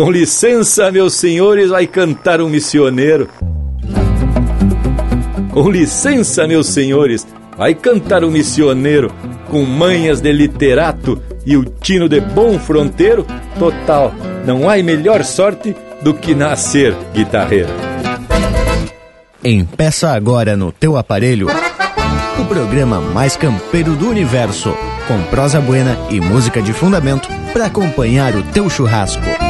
Com licença, meus senhores, vai cantar um missioneiro. Com licença, meus senhores, vai cantar um missioneiro com manhas de literato e o tino de bom fronteiro. Total, não há melhor sorte do que nascer guitarreiro. Empeça agora no teu aparelho o programa mais campeiro do universo, com prosa buena e música de fundamento para acompanhar o teu churrasco.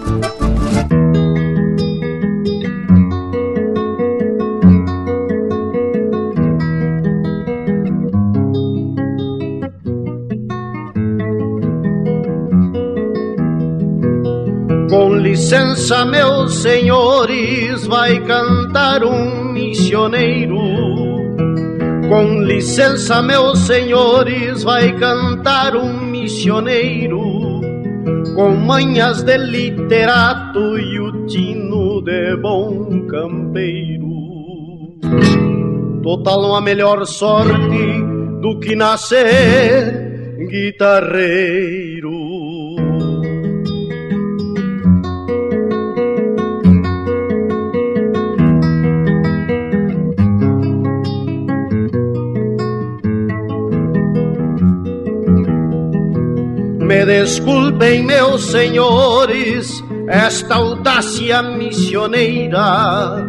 Licença, meus senhores, vai cantar um missioneiro. Com licença, meus senhores, vai cantar um missioneiro. Com manhas de literato e o tino de bom campeiro. Total há melhor sorte do que nascer guitarreiro. Me desculpem, meus senhores, esta audácia missioneira.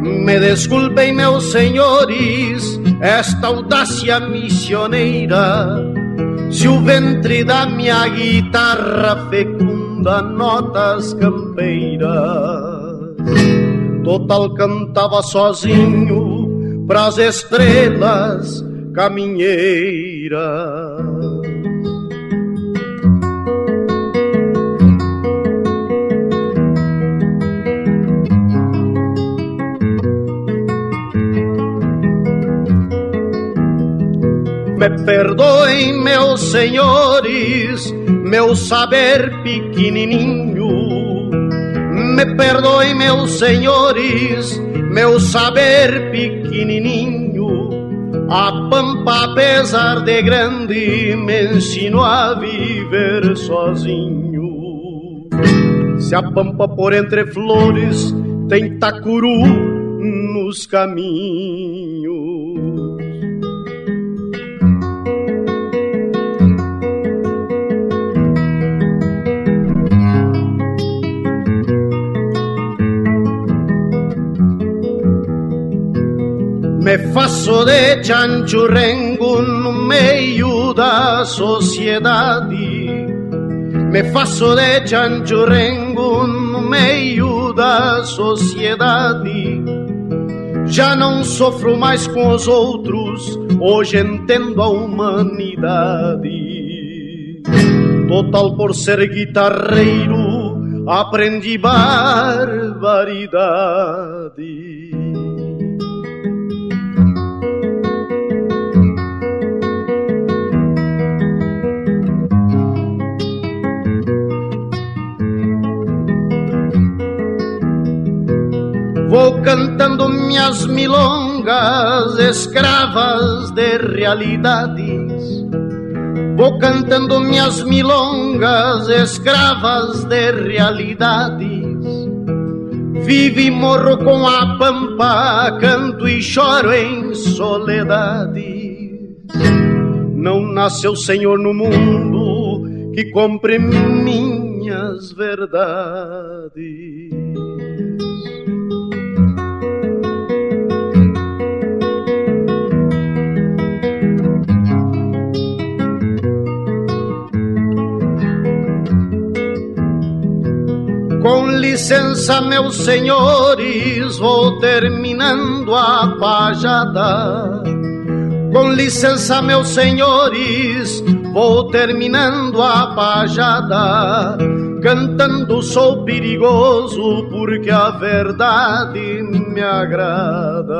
Me desculpem, meus senhores, esta audácia missioneira. Se o ventre da minha guitarra fecunda notas campeiras, total cantava sozinho pras estrelas caminheiras. Me perdoem, meus senhores, meu saber pequenininho. Me perdoem, meus senhores, meu saber pequenininho. A pampa, apesar de grande, me ensinou a viver sozinho. Se a pampa por entre flores tem tacuru nos caminhos. Me faço de chanchurrengo no meio da sociedade. Me faço de chanchurrengo no meio da sociedade. Já não sofro mais com os outros, hoje entendo a humanidade. Total por ser guitarreiro, aprendi barbaridade. Minhas milongas, escravas de realidades. Vou cantando minhas milongas, escravas de realidades. Vivo e morro com a pampa, canto e choro em soledade. Não nasceu Senhor no mundo que compre minhas verdades. Com licença, meus senhores, vou terminando a pajada. Com licença, meus senhores, vou terminando a pajada. Cantando sou perigoso porque a verdade me agrada.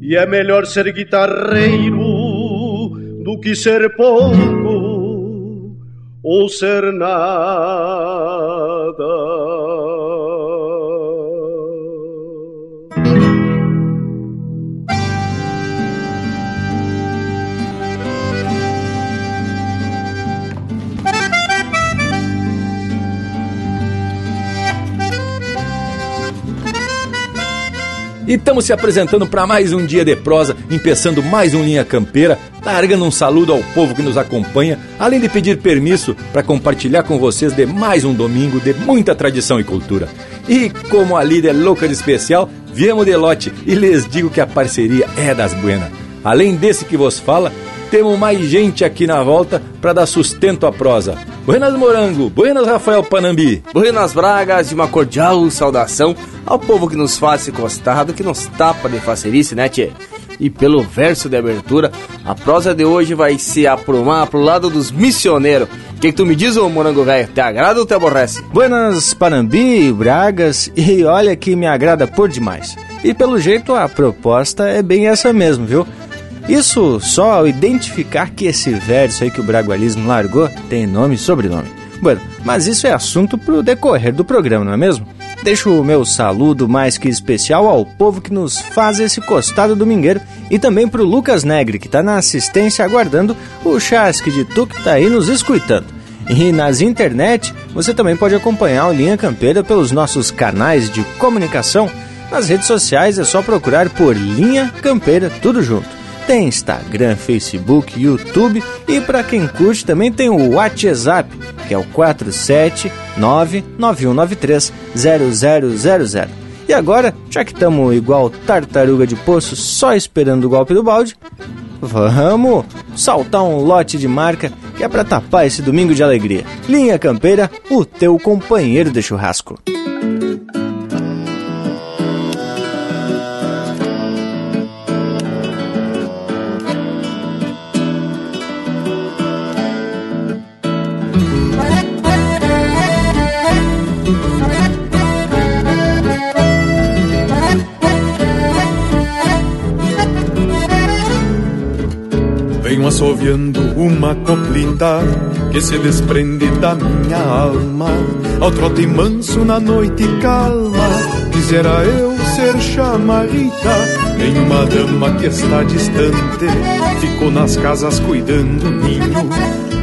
E é melhor ser guitarreiro do que ser pouco ou ser nada. E estamos se apresentando para mais um dia de prosa, empeçando mais um Linha Campeira, largando um saludo ao povo que nos acompanha, além de pedir permisso para compartilhar com vocês de mais um domingo de muita tradição e cultura. E como a líder louca de especial, viemos de lote e lhes digo que a parceria é das buenas. Além desse que vos fala, temos mais gente aqui na volta para dar sustento à prosa. Buenas Morango, buenas Rafael Panambi. Buenas Bragas, de uma cordial saudação ao povo que nos faz esse costado, que nos tapa de facerice, né tchê? E pelo verso de abertura, a prosa de hoje vai se aprumar pro lado dos missioneiros. O que, que, tu me diz, ô morango velho? Te agrada ou te aborrece? Buenas Panambi, Bragas, e olha que me agrada por demais. E pelo jeito a proposta é bem essa mesmo, viu? Isso só ao identificar que esse verso aí que o Bragualismo largou tem nome e sobrenome. Bueno, mas isso é assunto pro decorrer do programa, não é mesmo? Deixo o meu saludo mais que especial ao povo que nos faz esse costado domingueiro e também pro Lucas Negre, que tá na assistência aguardando o chasque de tu que tá aí nos escutando. E nas internet, você também pode acompanhar o Linha Campeira pelos nossos canais de comunicação. Nas redes sociais é só procurar por Linha Campeira, tudo junto. Tem Instagram, Facebook, YouTube e para quem curte também tem o WhatsApp, que é o 47991930000. E agora, já que estamos igual tartaruga de poço só esperando o golpe do balde, vamos saltar um lote de marca que é para tapar esse domingo de alegria. Linha Campeira, o teu companheiro de churrasco. Uma coplita que se desprende da minha alma. Ao trote manso na noite calma, quisera eu ser chamarita. Nenhuma dama que está distante ficou nas casas cuidando do ninho.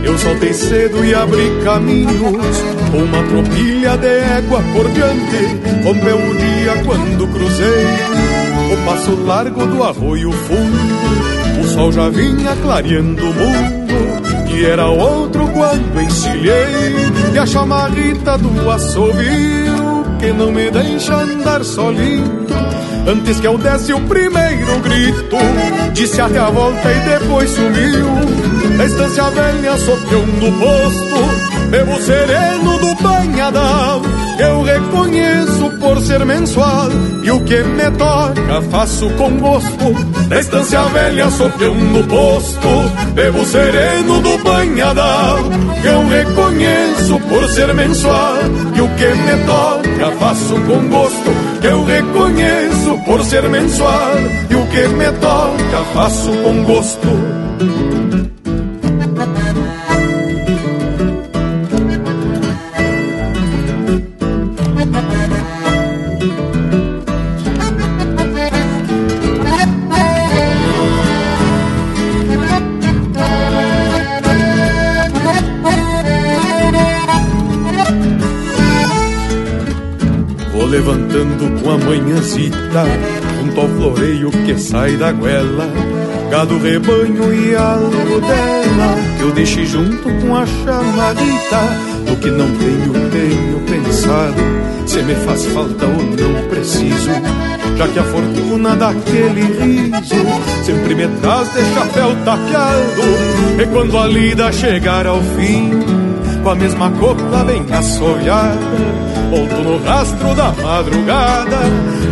Eu soltei cedo e abri caminhos, uma tropilha de égua por diante. Rompeu o dia quando cruzei o passo largo do arroio fundo o sol já vinha clareando o mundo E era outro quando encilhei E a chamarrita do assovio Que não me deixa andar solinho. Antes que eu desse o primeiro grito Disse até a volta e depois sumiu. Na estância velha soteando o posto Bebo sereno do banhadão Eu reconheço por ser mensual E o que me toca faço com gosto. Na estância velha soteando o posto Bebo sereno do banhadão Eu reconheço por ser mensual E o que me toca faço com gosto. Eu reconheço por ser mensual e o que me toca faço com gosto. Manhãzita Junto ao floreio que sai da goela Gado, rebanho e algo dela Que eu deixe junto com a chamadita Do que não tenho, tenho pensado Se me faz falta ou não preciso Já que a fortuna daquele riso Sempre me traz de chapéu tapeado E quando a lida chegar ao fim Com a mesma copla bem assolhada volto no rastro da madrugada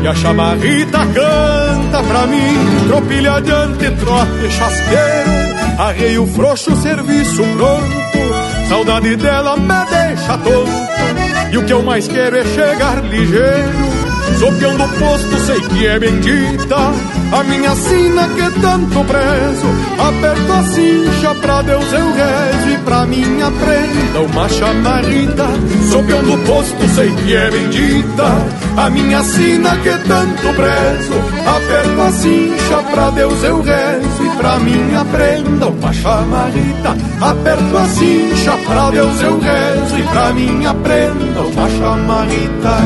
E a chamarrita canta pra mim Tropilha adiante, trote chasqueiro Arreio frouxo, serviço pronto Saudade dela me deixa tonto. E o que eu mais quero é chegar ligeiro Sopião do posto sei que é bendita A minha sina que tanto prezo Aperto a cincha pra Deus eu rezo E pra minha prenda uma chamarrita Sopião do posto sei que é bendita. A minha sina que tanto prezo Aperto a cincha pra Deus eu rezo E pra minha prenda uma chamarrita Aperto a cincha pra Deus eu rezo E pra minha prenda uma chamarrita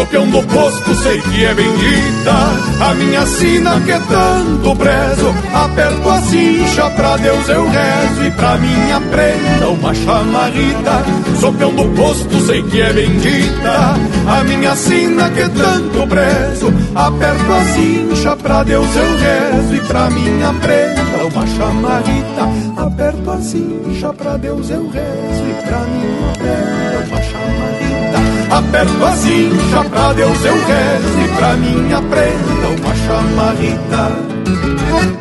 Sopião do posto sei que é bendita A minha sina que tanto prezo. Aperto a cincha pra Deus eu rezo E pra minha prenda uma chamarrita Sopião do posto sei que é bendita A minha sina que tanto prezo. Aperto a cincha pra Deus eu rezo E pra minha prenda uma chamarrita Aperto a cincha pra Deus eu rezo E pra minha prenda uma chamarrita Aperto a cincha pra Deus eu rezo E pra minha prenda uma chamarrita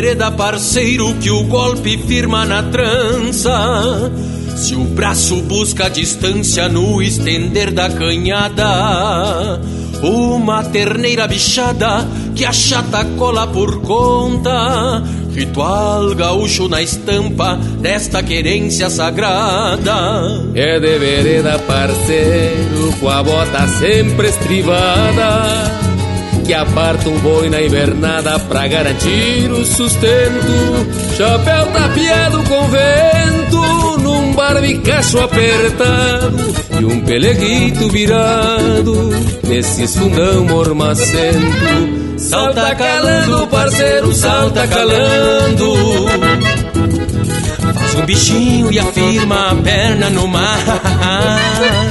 vereda parceiro que o golpe firma na trança. Se o braço busca a distância no estender da canhada, uma terneira bichada que a chata cola por conta. Ritual gaúcho na estampa desta querência sagrada. É de vereda parceiro com a bota sempre estrivada que aparta um boi na invernada pra garantir o sustento. Chapéu tapeado com vento, num barbicacho apertado e um peleguito virado nesses fundão mormacento. Salta calando, parceiro, salta calando. Faz um bichinho e afirma a perna no mar.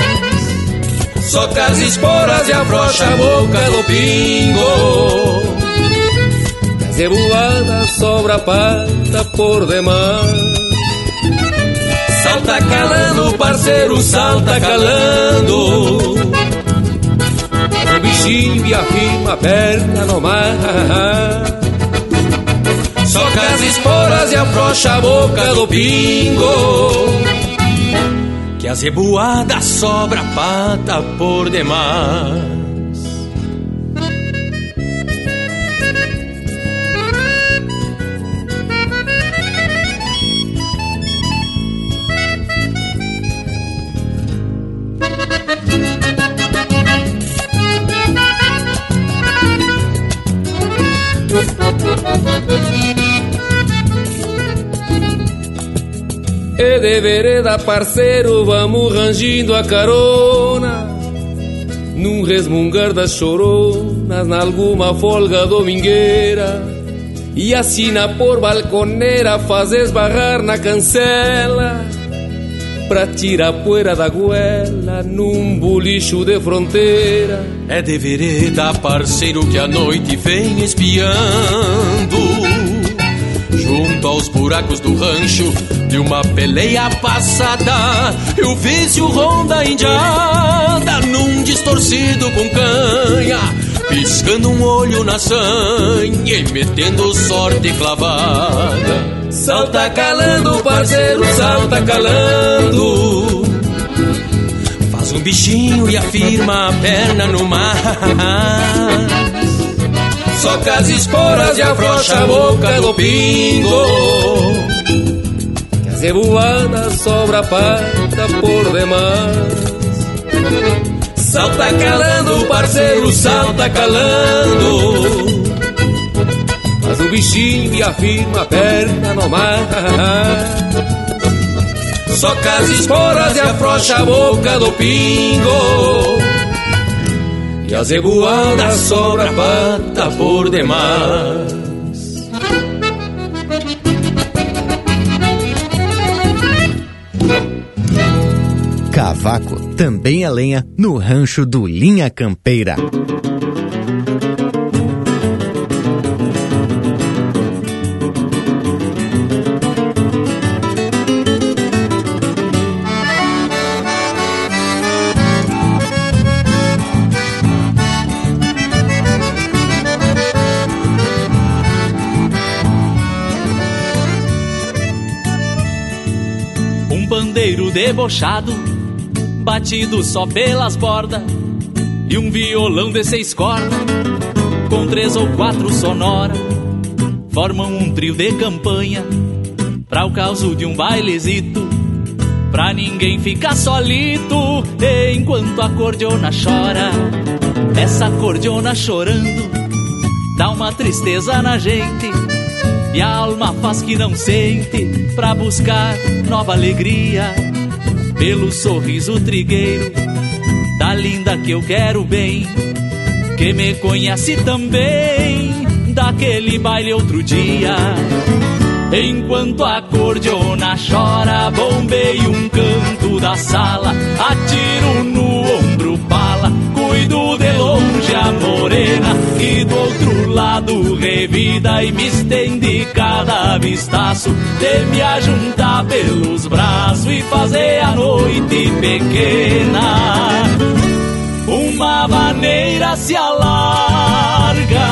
Soca as esporas e afrouxa a boca do pingo Zebuada sobra a pata por demais. Salta calando, parceiro, salta calando. O bichinho e afirma a perna no mar. Soca as esporas e afrouxa a boca do pingo que a zebuada sobra pata por demais. E de vereda, parceiro, vamos rangindo a carona. Num resmungar das choronas, nalguma folga domingueira. E assina por balconeira, faz esbarrar na cancela. Pra tirar poeira da goela num bolicho de fronteira. É de vereda, parceiro, que a noite vem espiando Junto aos buracos do rancho de uma peleia passada vi o ronda indiada num distorcido com canha Piscando um olho na sanha e metendo sorte clavada. Salta calando, parceiro, salta calando. Faz um bichinho e afirma a perna no mar Soca as esporas e afrouxa a boca do pingo. Que a zebuada sobra pata por demais. Salta calando, parceiro, salta calando. Faz o bichinho e afirma a perna no mar. Soca as esporas e afrouxa a boca do pingo que a zebuada sobra pata por demais. Cavaco também é lenha no rancho do Linha Campeira. Debochado, batido só pelas bordas, e um violão de seis cordas, com três ou quatro sonora, formam um trio de campanha, pra o caso de um bailezito, pra ninguém ficar solito, enquanto a cordiona chora, essa cordiona chorando, dá uma tristeza na gente, e a alma faz que não sente, pra buscar nova alegria pelo sorriso trigueiro da linda que eu quero bem, que me conhece também daquele baile outro dia. Enquanto a cordiona chora, bombeio um canto da sala, atiro no ombro bala, cuido de longe a morena, e do outro lado revida e me estende cada vistaço, de me ajuntar pelos braços e fazer a noite pequena. Uma maneira se alarga,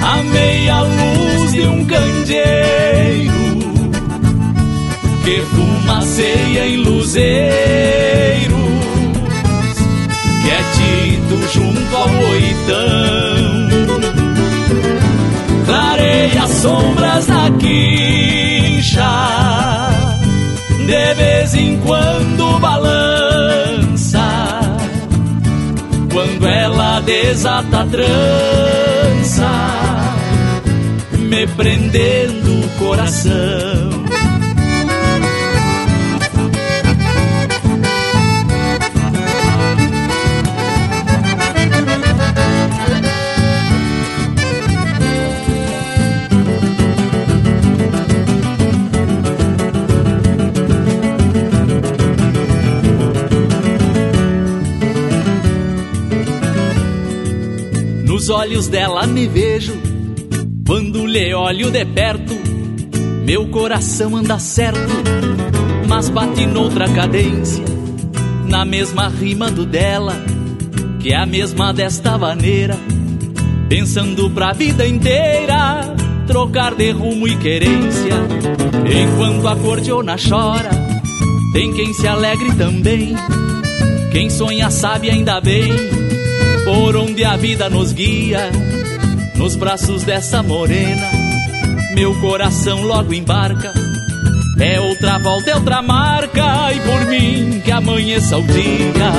a meia luz de um candeeiro que fumaceia em luzeiros, quietito junto ao oitão. Clareia sombras na quincha, de vez em quando balança, quando ela desata a trança me prendendo o coração. Olhos dela me vejo. Quando lhe olho de perto, meu coração anda certo, mas bate noutra cadência, na mesma rima do dela, que é a mesma desta maneira, pensando pra vida inteira, trocar de rumo e querência. Enquanto a cordiona chora, tem quem se alegre também, quem sonha sabe ainda bem, por onde a vida nos guia nos braços dessa morena, meu coração logo embarca. É outra volta, é outra marca, e por mim que amanheça o dia.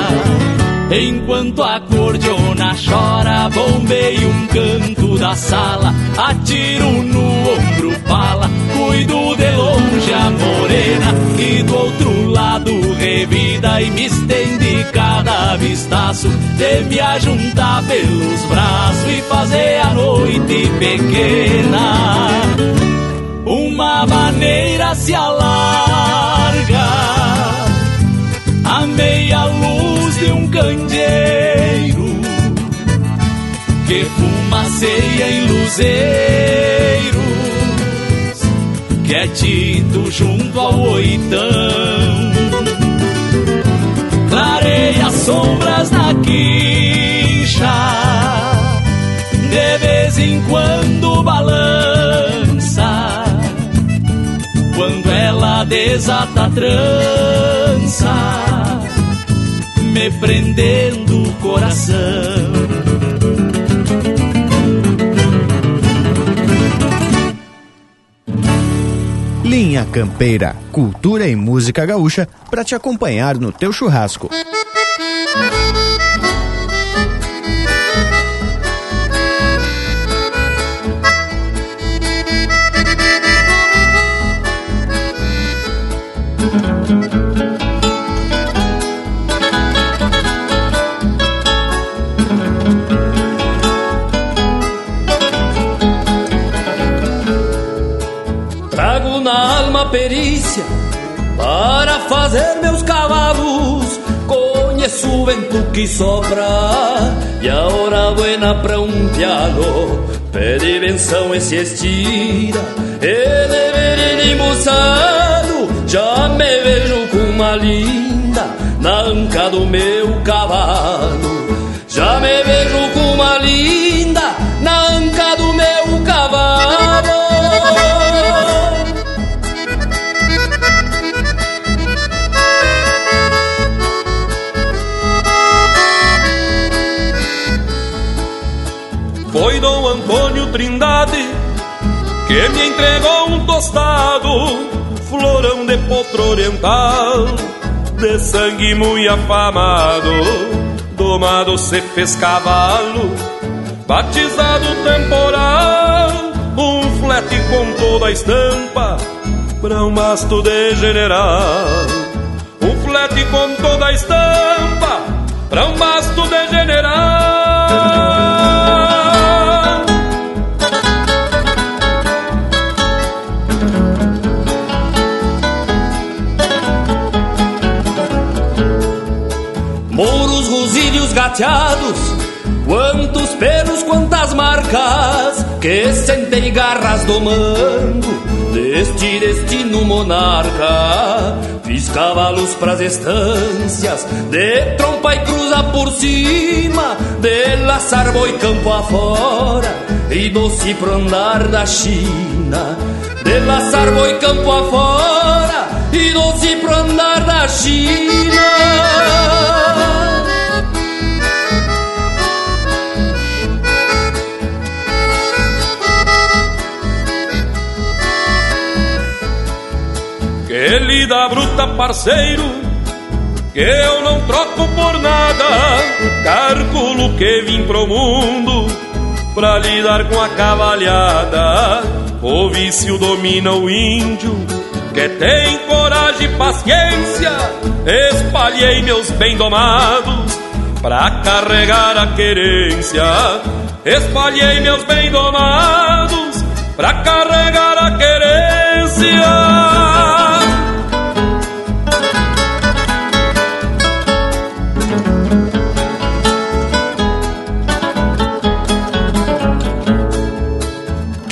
Enquanto a cordiona chora, bombeio um canto da sala, atiro no ombro bala, cuido de longe a morena, e do outro lado revida e me estende cada vistaço, de me ajuntar pelos braços e fazer a noite pequena. Uma maneira se alarga, a meia luz de um candeeiro que fumaceia em luzeiros, quietito junto ao oitão desata trança, me prendendo o coração. Linha Campeira, cultura e música gaúcha para te acompanhar no teu churrasco. perícia para fazer meus cavalos. Conheço o vento que sopra e a hora buena pra um piano. Pede benção e se estira. e verene moçado, já me vejo com uma linda na anca do meu cavalo. Já me vejo com uma linda. Trindade que me entregou um tostado, florão de potro oriental, de sangue muito afamado domado se fez cavalo, batizado temporal, um flete com toda a estampa, pra um masto de general. Um flete com toda a estampa, pra um masto de general. Gateados, quantos pelos, quantas marcas, que sentei garras domando deste destino monarca. Fiz cavalos pras estâncias, de trompa e cruza por cima, de laçar boi campo afora, e doce pro andar da China. De laçar boi campo afora, e doce pro andar da China. Ele dá bruta, parceiro, que eu não troco por nada. Cálculo que vim pro mundo pra lidar com a cavalhada. O vício domina o índio, que tem coragem e paciência. Espalhei meus bem domados pra carregar a querência. Espalhei meus bem domados pra carregar a querência.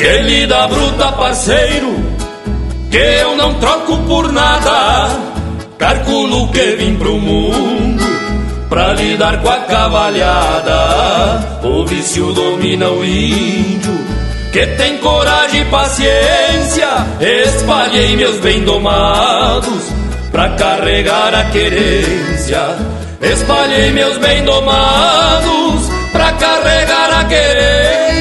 Que lida bruta, parceiro, que eu não troco por nada. Cálculo que vim pro mundo pra lidar com a cavalhada. O vício domina o índio, que tem coragem e paciência. Espalhei meus bem domados pra carregar a querência. Espalhei meus bem domados pra carregar a querência.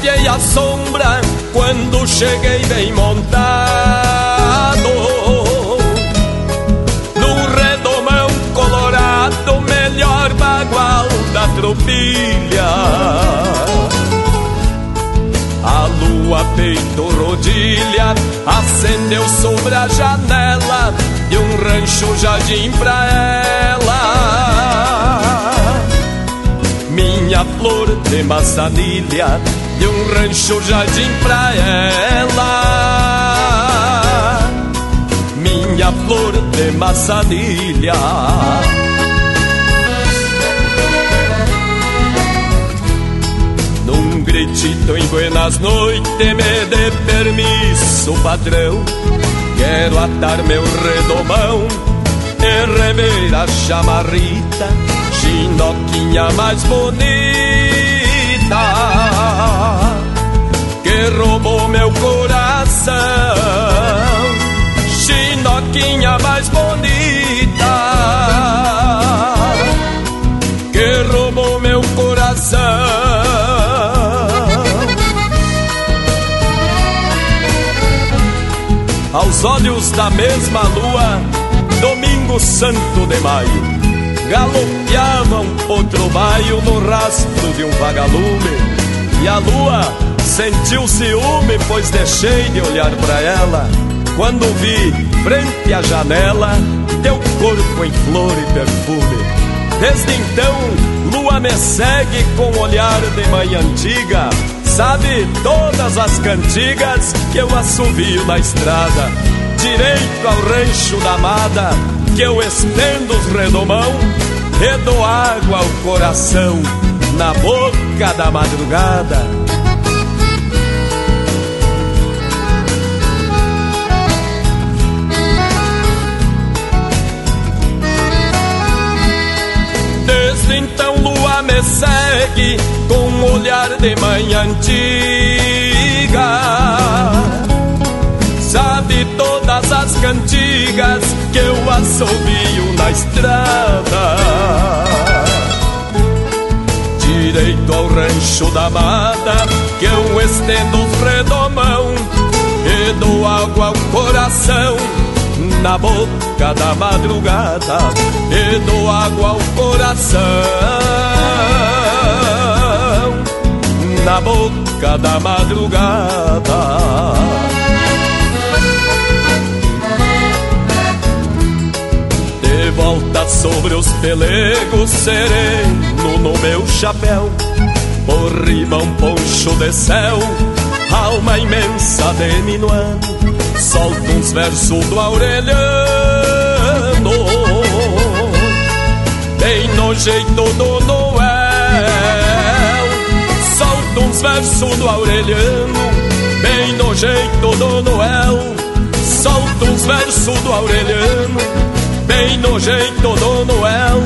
Espiei a sombra quando cheguei bem montado. Num redomão colorado, melhor bagual da tropilha. A lua peito rodilha acendeu sobre a janela de um rancho jardim pra ela. Minha flor de maçanilha de um rancho jardim pra ela. Minha flor de maçanilha. Num gritito em buenas noites me dê permisso, patrão. Quero atar meu redomão e rever a chamarrita chinoquinha mais bonita que roubou meu coração. Chinoquinha mais bonita que roubou meu coração. Ao aos olhos da mesma lua, domingo santo de maio. Galopeava um potro baio no rastro de um vagalume. E a lua sentiu ciúme, pois deixei de olhar para ela. Quando vi, frente à janela, teu corpo em flor e perfume. Desde então, lua me segue com olhar de mãe antiga. Sabe todas as cantigas que eu assovio na estrada. Direito ao rancho da amada, que eu estendo os redomão e dou água ao coração na boca da madrugada. Segue com um olhar de mãe antiga. Sabe todas as cantigas que eu assobio na estrada. Direito ao rancho da mata Que eu estendo os redomão E dou água ao coração Na boca da madrugada E dou água ao coração. Na boca da madrugada. Volta sobre os pelegos sereno no meu chapéu. Por rima um poncho de céu, alma imensa de minuano Solta uns versos do Aureliano. Bem no jeito do Noel. Solta uns versos do Aureliano. Bem no jeito do Noel. Solta uns versos do Aureliano. Bem no jeito do Noel.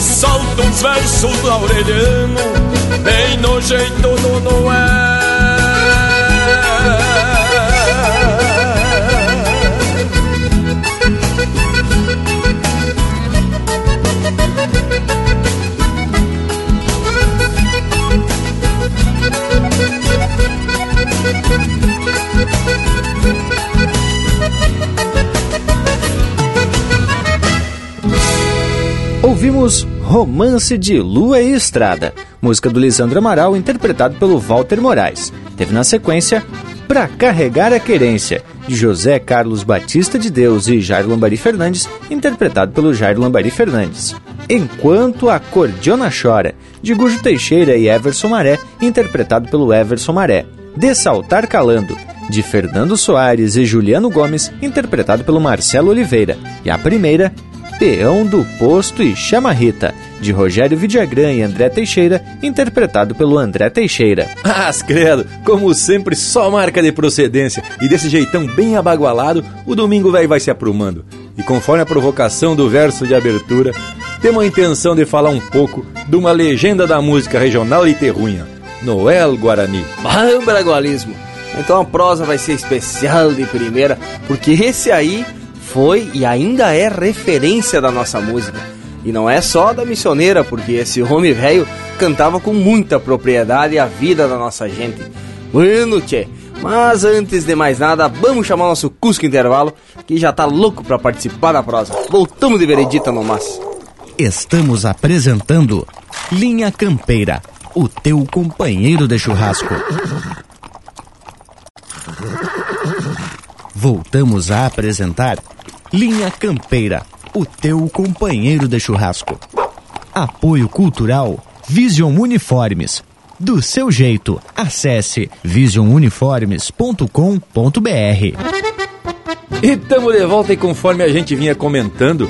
Solta uns versos do Aureliano, bem no jeito do Noel. Ouvimos Romance de Lua e Estrada, música do Lisandro Amaral, interpretado pelo Walter Moraes. Teve na sequência Pra Carregar a Querência, de José Carlos Batista de Deus e Jair Lambari Fernandes, interpretado pelo Jair Lambari Fernandes. Enquanto a Cordiona Chora, de Gujo Teixeira e Everson Maré, interpretado pelo Everson Maré. De Saltar Calando, de Fernando Soares e Juliano Gomes, interpretado pelo Marcelo Oliveira. E a primeira, Peão do Posto e Chama Rita, de Rogério Vidagrã e André Teixeira, interpretado pelo André Teixeira. Ah, credo, como sempre, só marca de procedência, e desse jeitão bem abagualado, o domingo velho vai se aprumando. E conforme a provocação do verso de abertura, temos a intenção de falar um pouco de uma legenda da música regional e terrunha, Noel Guarani. Bragualismo! Então a prosa vai ser especial de primeira, porque esse aí foi e ainda é referência da nossa música. E não é só da missioneira, porque esse homem velho cantava com muita propriedade a vida da nossa gente. Bueno, tchê, mas antes de mais nada, vamos chamar nosso Cusco Intervalo, que já tá louco para participar da prosa. Voltamos de veredita no mas. Estamos apresentando Linha Campeira, o teu companheiro de churrasco. Voltamos a apresentar Linha Campeira, o teu companheiro de churrasco. Apoio Cultural Vision Uniformes. Do seu jeito, acesse visionuniformes.com.br. E estamos de volta e conforme a gente vinha comentando,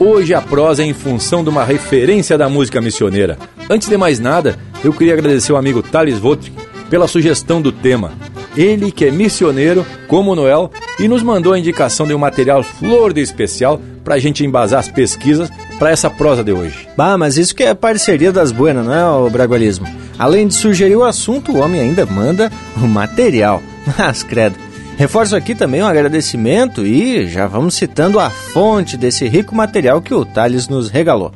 hoje a prosa é em função de uma referência da música missioneira. Antes de mais nada, eu queria agradecer o amigo Thales Votrick pela sugestão do tema. Ele que é missioneiro, como Noel, e nos mandou a indicação de um material flor de especial para a gente embasar as pesquisas para essa prosa de hoje. Bah, mas isso que é parceria das buenas, não é, o Bragualismo? Além de sugerir o assunto, o homem ainda manda o material. Mas, credo. Reforço aqui também um agradecimento e já vamos citando a fonte desse rico material que o Thales nos regalou.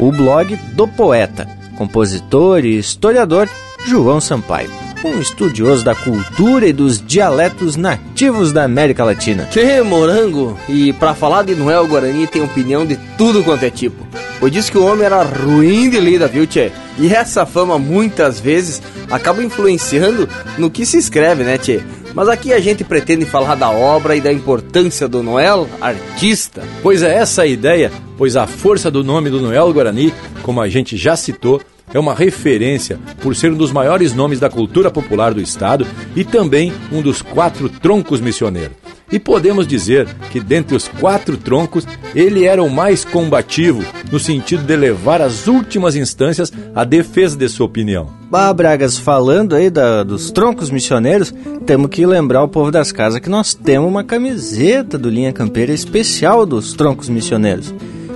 O blog do poeta, compositor e historiador João Sampaio um estudioso da cultura e dos dialetos nativos da América Latina. Que morango! E para falar de Noel Guarani tem opinião de tudo quanto é tipo. Pois diz que o homem era ruim de lida, viu, tchê? E essa fama muitas vezes acaba influenciando no que se escreve, né, tchê? Mas aqui a gente pretende falar da obra e da importância do Noel, artista. Pois é essa a ideia, pois a força do nome do Noel Guarani, como a gente já citou, é uma referência por ser um dos maiores nomes da cultura popular do estado e também um dos quatro troncos missioneiros. E podemos dizer que dentre os quatro troncos, ele era o mais combativo, no sentido de levar às últimas instâncias a defesa de sua opinião. Bah, Bragas, falando aí da, dos troncos missioneiros, temos que lembrar o povo das casas que nós temos uma camiseta do Linha Campeira especial dos troncos missioneiros.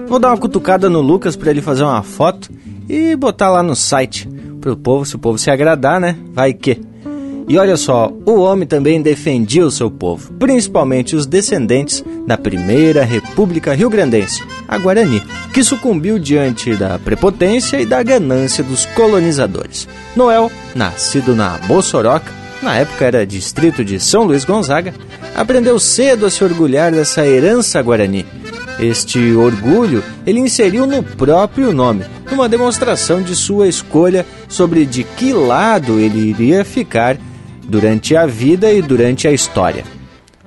Vou dar uma cutucada no Lucas para ele fazer uma foto e botar lá no site pro povo, se o povo se agradar, né? Vai que. E olha só, o homem também defendia o seu povo, principalmente os descendentes da primeira República Rio-Grandense, a Guarani, que sucumbiu diante da prepotência e da ganância dos colonizadores. Noel, nascido na Bossoroca, na época era distrito de São Luís Gonzaga, aprendeu cedo a se orgulhar dessa herança guarani. Este orgulho ele inseriu no próprio nome, numa demonstração de sua escolha sobre de que lado ele iria ficar durante a vida e durante a história.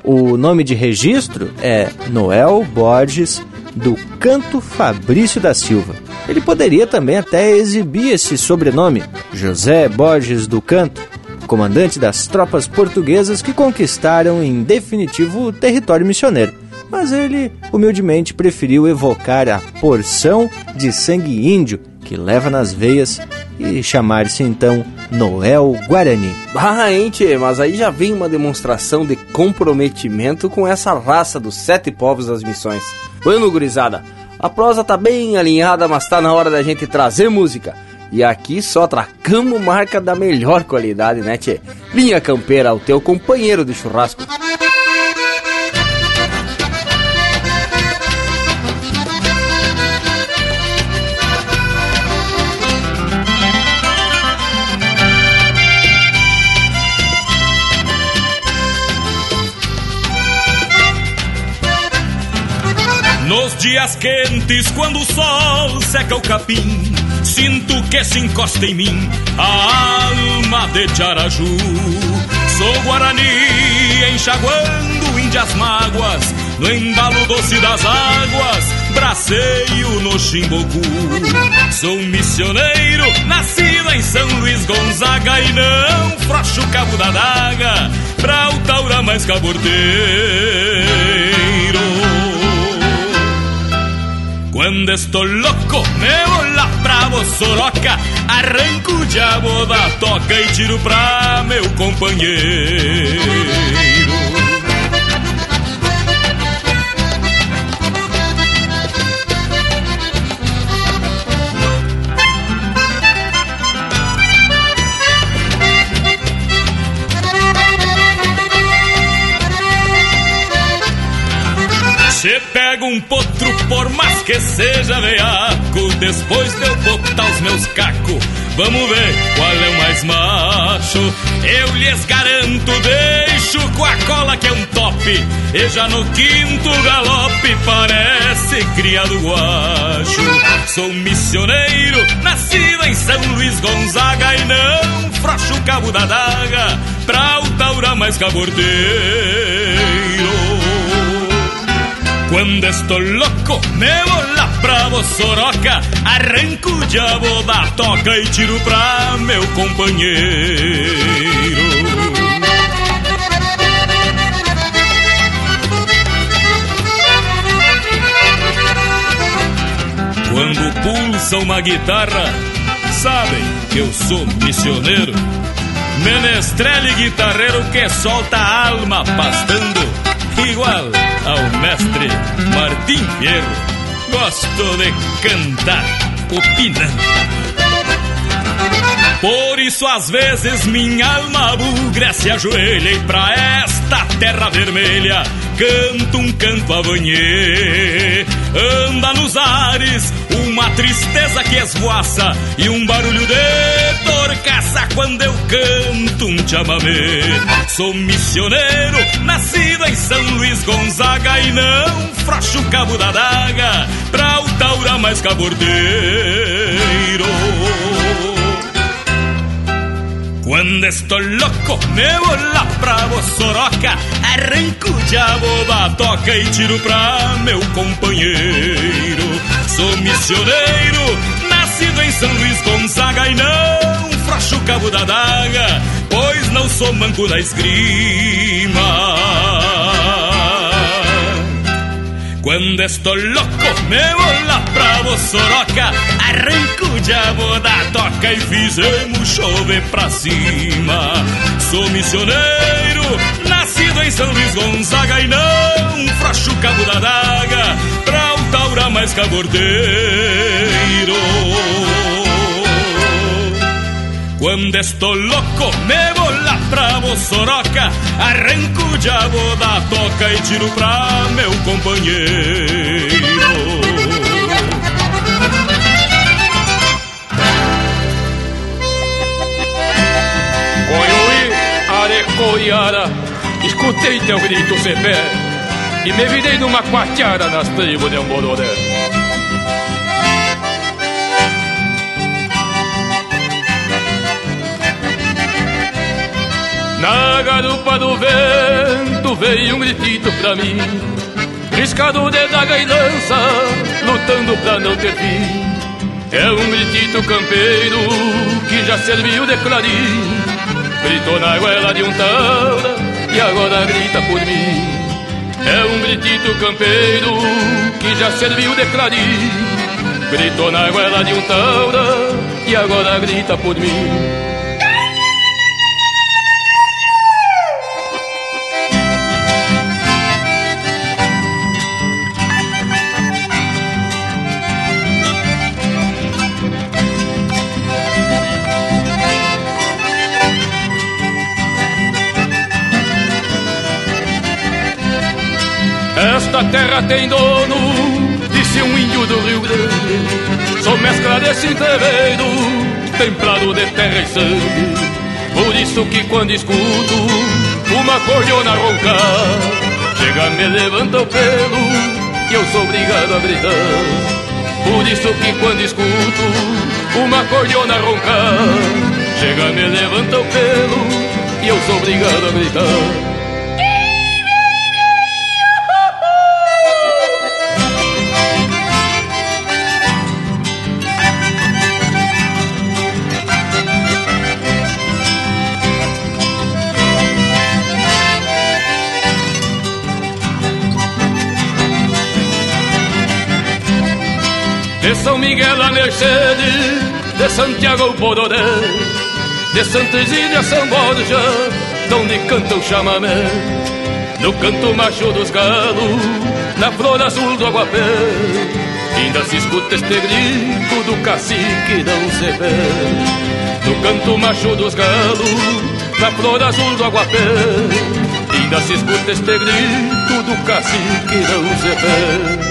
O nome de registro é Noel Borges do Canto Fabrício da Silva. Ele poderia também até exibir esse sobrenome, José Borges do Canto, comandante das tropas portuguesas que conquistaram em definitivo o território missioneiro. Mas ele humildemente preferiu evocar a porção de sangue índio que leva nas veias e chamar-se então Noel Guarani. Ah, ente, mas aí já vem uma demonstração de comprometimento com essa raça dos sete povos das missões. Bueno, gurizada, a prosa tá bem alinhada, mas tá na hora da gente trazer música. E aqui só tracamos marca da melhor qualidade, né, tchê? Linha Campeira, o teu companheiro de churrasco. Dias quentes, quando o sol seca o capim, sinto que se encosta em mim a alma de Tiaraju. Sou Guarani, enxaguando índias mágoas, no embalo doce das águas, braceio no Chimbocu. Sou missioneiro, nascido em São Luís Gonzaga, e não frocho o cabo da daga pra o taura mais cabordeiro. Cuando estoy loco, me voy lá pra Bossoroca Arranco o diabo da toca e tiro pra meu companheiro um potro, por mais que seja veaco, depois de eu botar os meus cacos, vamos ver qual é o mais macho. Eu lhes garanto, deixo com a cola que é um top, e já no quinto galope parece criado guacho. Sou missioneiro, nascido em São Luís Gonzaga, e não frouxo o cabo da daga pra o taura mais cabordeiro. Quando estou louco, me vou lá pra Bossoroca Arranco o diabo da toca e tiro pra meu companheiro Quando pulsa uma guitarra, sabem que eu sou missioneiro Menestrele guitarreiro que solta a alma pastando igual ao mestre Martim Fierro. Gosto de cantar opinando. Por isso às vezes minha alma bugra se ajoelha e pra esta terra vermelha canto um canto avanhê. Anda nos ares uma tristeza que esvoaça e um barulho de por caça quando eu canto um chamamé. Sou missioneiro, nascido em São Luís Gonzaga e não frouxo cabo da daga pra o taura mais cabordeiro. Quando estou louco, me vou lá pra Bossoroca Arranco o diabo toca e tiro pra meu companheiro Sou missioneiro, nascido em São Luís Gonzaga E não frouxo o cabo da daga, pois não sou manco da esgrima. Quando estou louco, me vou lá pra Bossoroca Arranco o diabo da toca e fizemos chover pra cima. Sou missioneiro, nascido em São Luís Gonzaga E não frouxo o cabo da daga pra o taura mais cabordeiro quando estou louco, me vou lá pra Bossoroca Arranco o da toca e tiro pra meu companheiro Coioi, arecoiara Escutei teu grito cepé E me virei numa quarteara nas tribos de um Na garupa do vento veio um gritito pra mim Riscado de daga e lança, lutando pra não ter fim. É um gritito campeiro que já serviu de clarim. Gritou na goela de um taura e agora grita por mim. É um gritito campeiro que já serviu de clarim. Gritou na goela de um taura e agora grita por mim Esta terra tem dono, disse um índio do Rio Grande. Sou mescla desse entreveiro, templado de terra e sangue. Por isso que quando escuto uma cordiona roncar, chega, me levanta o pelo e eu sou obrigado a gritar. Por isso que quando escuto uma cordiona roncar, chega, me levanta o pelo e eu sou obrigado a gritar. De Santiago ao Bororé, de Santa Isília a São Borja, donde canta o chamamé. No canto macho dos galos, na flor azul do aguapé, ainda se escuta este grito do cacique não se vê. No canto macho dos galos, na flor azul do aguapé, ainda se escuta este grito do cacique não se vê.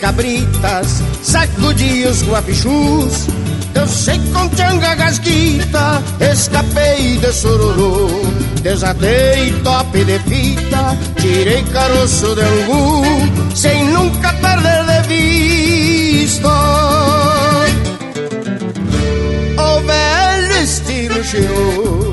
Cabritas, sacudi os guapichus. Sei com tchanga gasguita, escapei de sururu. Desatei top de fita, tirei caroço de angu, sem nunca perder de vista. O velho estilo chegou.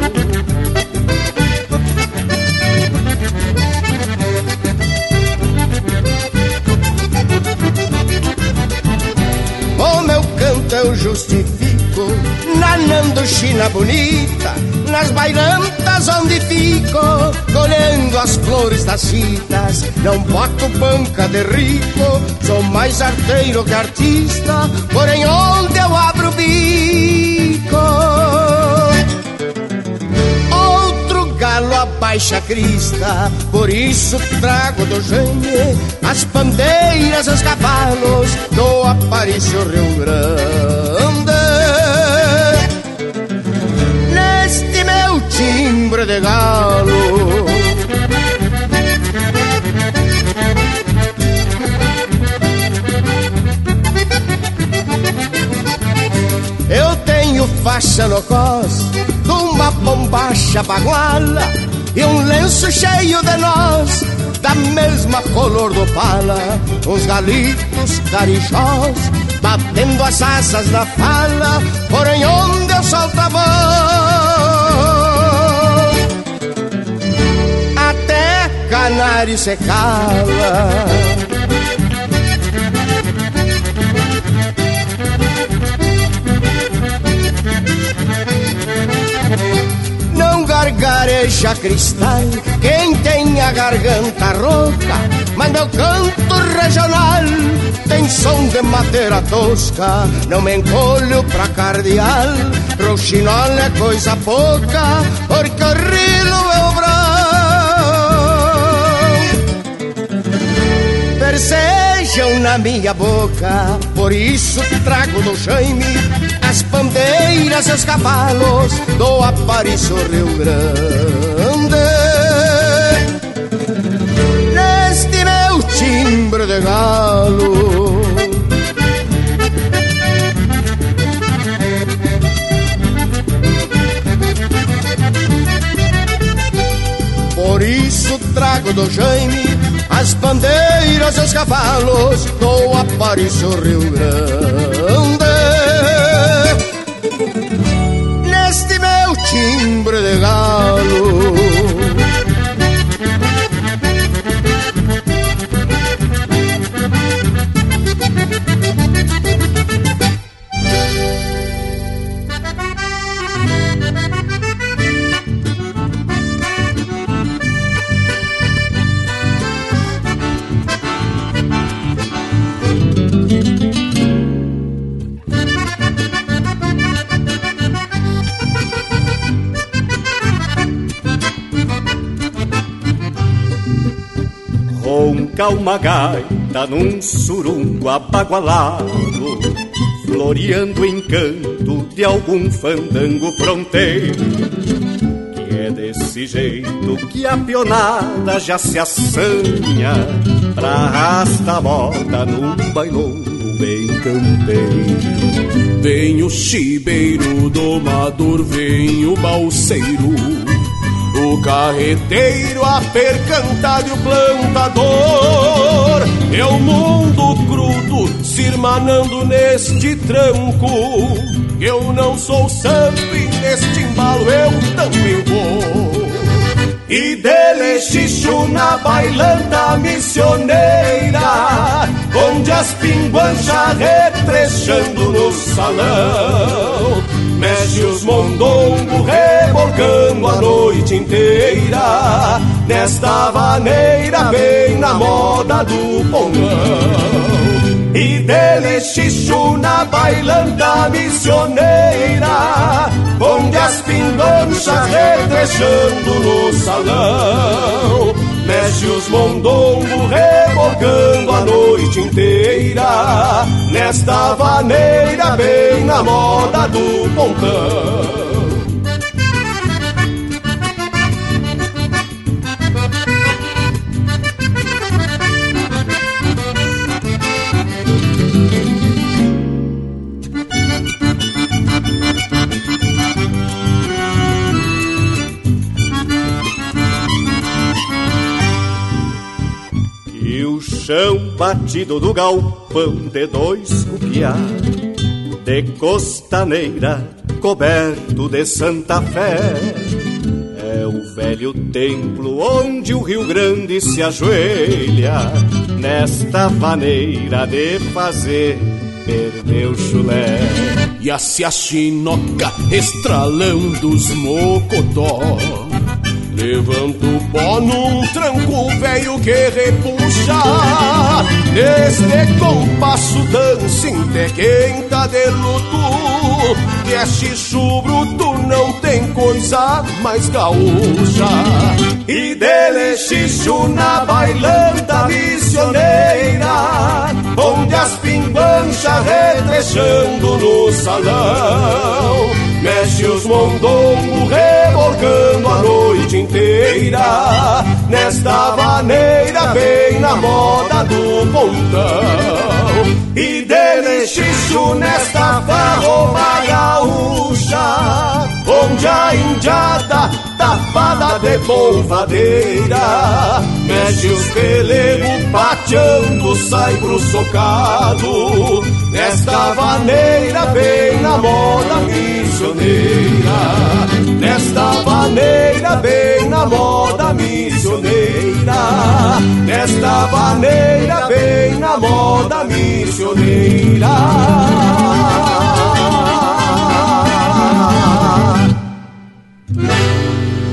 China bonita, nas bailantas onde fico, colhendo as flores das citas. Não boto banca de rico, sou mais arteiro que artista, porém onde eu abro o bico. Outro galo abaixa a crista, por isso trago do gênio as bandeiras, os cavalos do Aparício Rio Grande. De galo. Eu tenho faixa no cos, uma bombacha baguala e um lenço cheio de nós, da mesma color do pala, uns galitos carijós, batendo as asas na fala, porém onde eu solto a mão, canário se cala. Não gargareja cristal quem tem a garganta rouca, mas meu canto regional tem som de madeira tosca. Não me encolho pra cardeal, roxinol é coisa pouca, porque o rilo é o Persejam na minha boca, por isso trago no Jaime as bandeiras os cavalos do Aparício Rio Grande. Neste meu timbre de galo. Por isso trago do Jaime as bandeiras e os cavalos do Aparício Rio Grande. Neste meu timbre de galo. Uma gaita num surungo abagualado Floreando o encanto de algum fandango fronteiro Que é desse jeito que a pionada já se assanha Pra arrastar a moda num bailongo bem campeiro. Vem o chibeiro, domador, vem o balseiro o carreteiro, a percantada e o plantador. É o mundo crudo se irmanando neste tranco. Eu não sou santo e neste embalo eu também vou. E dele xixo na bailanta missioneira Onde as pinguanchas retrechando no salão Mexe os mondongos a noite inteira. Nesta vaneira bem na moda do pongão. E dele xixo na bailanta missioneira Onde as pindonchas retrechando no salão Mexe os mondongos rebolcando a noite inteira Nesta vaneira bem na moda do pontão chão batido do galpão de dois cupiá De costaneira coberto de Santa Fé É o velho templo onde o Rio Grande se ajoelha Nesta maneira de fazer perder o chulé e a chinoca estralando os mocotó. Levanto o pó num tranco velho que repuxa. Neste compasso dança quem tá de luto. Que é xixo bruto, não tem coisa mais gaúcha. E dele xixo na bailanta missioneira Onde as pimbanchas retrechando no salão Mexe os mondongos rebolcando a noite inteira. Nesta maneira bem na moda do pontão. E dele nesta farroba gaúcha Onde a indiada tapada de polvadeira Mexe os pelegos pateando, sai pro socado. Nesta maneira bem na moda missioneira Nesta maneira bem na moda missioneira Nesta maneira bem na moda missioneira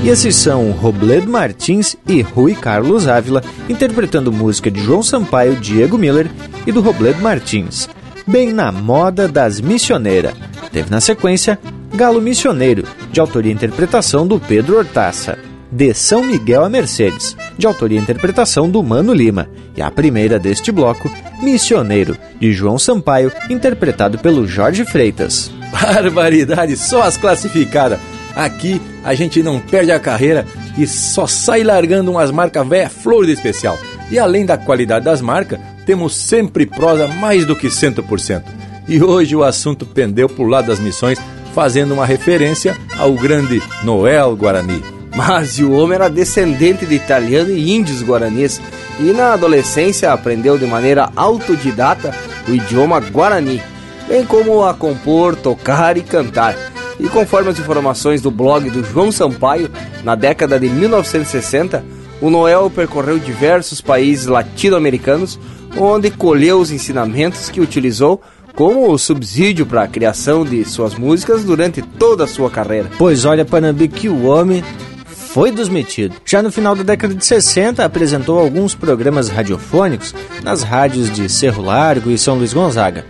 E esses são Robledo Martins e Rui Carlos Ávila interpretando música de João Sampaio, Diego Miller e do Robledo Martins, Bem na Moda das Missioneira. Teve na sequência Galo Missioneiro, de autoria e interpretação do Pedro Hortaça. De São Miguel a Mercedes, de autoria e interpretação do Mano Lima. E a primeira deste bloco, Missioneiro, de João Sampaio, interpretado pelo Jorge Freitas. Barbaridade, só as classificadas. Aqui a gente não perde a carreira e só sai largando umas marcas velha flor de especial. E além da qualidade das marcas, temos sempre prosa mais do que 100%. E hoje o assunto pendeu pro lado das missões, fazendo uma referência ao grande Noel Guarani. Mas o homem era descendente de italiano e índios guaranis, e na adolescência aprendeu de maneira autodidata o idioma guarani, bem como a compor, tocar e cantar. E conforme as informações do blog do João Sampaio, na década de 1960, o Noel percorreu diversos países latino-americanos, onde colheu os ensinamentos que utilizou como subsídio para a criação de suas músicas durante toda a sua carreira. Pois olha, Panambi, que o homem foi dos metidos. Já no final da década de 60, apresentou alguns programas radiofônicos nas rádios de Cerro Largo e São Luís Gonzaga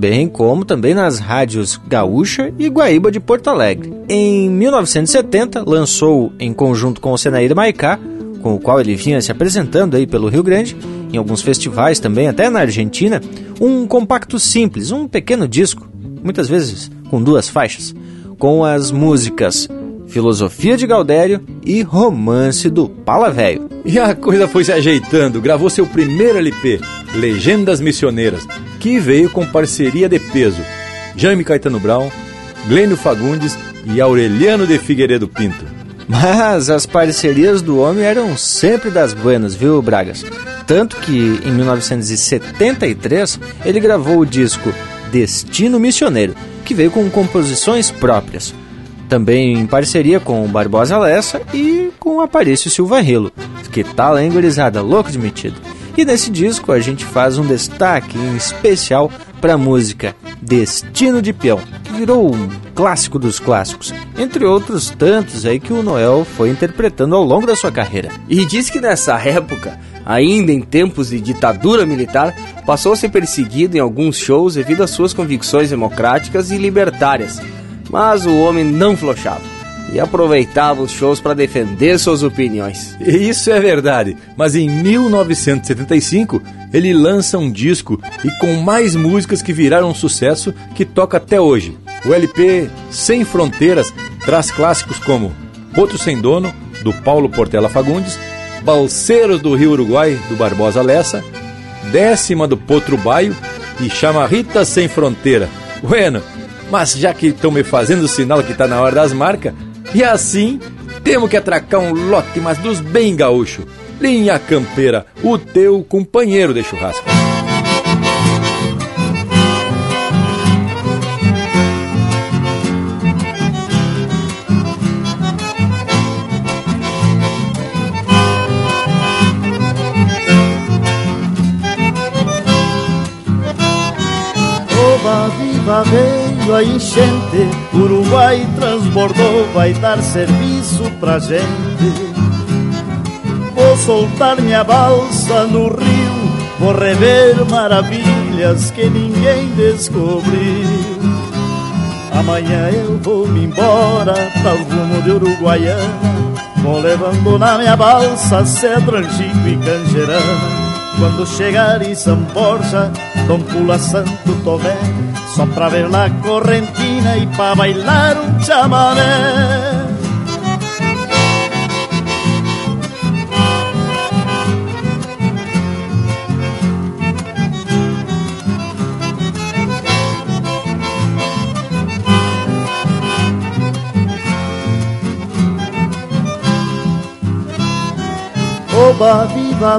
bem como também nas rádios Gaúcha e Guaíba de Porto Alegre. Em 1970, lançou, em conjunto com o Senaíra Maicá, com o qual ele vinha se apresentando aí pelo Rio Grande, em alguns festivais também, até na Argentina, um compacto simples, um pequeno disco, muitas vezes com duas faixas, com as músicas Filosofia de Gaudério e Romance do Pala Velho. E a coisa foi se ajeitando, gravou seu primeiro LP, Legendas Missioneiras, que veio com parceria de peso. Jaime Caetano Brown, Glênio Fagundes e Aureliano de Figueiredo Pinto. Mas as parcerias do homem eram sempre das buenas, viu, Bragas? Tanto que em 1973 ele gravou o disco Destino Missioneiro, que veio com composições próprias. Também em parceria com o Barbosa Lessa e com o Aparício Silva Rilo. Que tal, hein, gurizada? Louco de metido. E nesse disco a gente faz um destaque em especial para a música Destino de Peão, que virou um clássico dos clássicos, entre outros tantos aí que o Noel foi interpretando ao longo da sua carreira. E diz que nessa época, ainda em tempos de ditadura militar, passou a ser perseguido em alguns shows devido às suas convicções democráticas e libertárias. Mas o homem não flochava e aproveitava os shows para defender suas opiniões. Isso é verdade, mas em 1975 ele lança um disco e com mais músicas que viraram um sucesso que toca até hoje. O LP Sem Fronteiras traz clássicos como Potro Sem Dono, do Paulo Portela Fagundes, Balseiros do Rio Uruguai, do Barbosa Lessa, Décima do Potro Baio e Chamarrita Sem Fronteira. Bueno, mas já que estão me fazendo o sinal que está na hora das marcas, e assim, temos que atracar um lote, mas dos bem gaúcho. Linha Campeira, o teu companheiro de churrasco. Oba, viva viva veio a enchente, Uruguai transbordou, vai dar serviço pra gente. Vou soltar minha balsa no rio, vou rever maravilhas que ninguém descobriu. Amanhã eu vou me embora para o rumo de Uruguaiana, vou levando na minha balsa cedro, angico e canjerana. Quando chegar em São Borja, Dom Pula Santo Tomé Só pra ver la correntina e pra bailar um chamamé Oba viva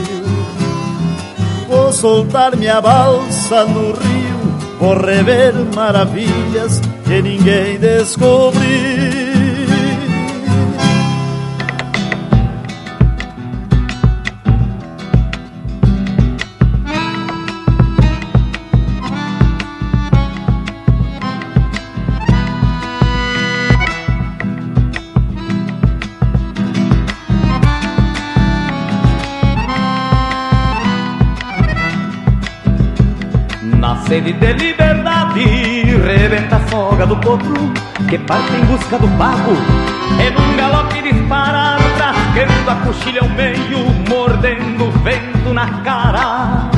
Soltar minha balsa no rio, vou rever maravilhas que ninguém descobriu. Sede de liberdade Rebenta a soga do potro Que parte em busca do pago. E num galope disparado Trasqueando a coxilha ao meio Mordendo o vento na cara.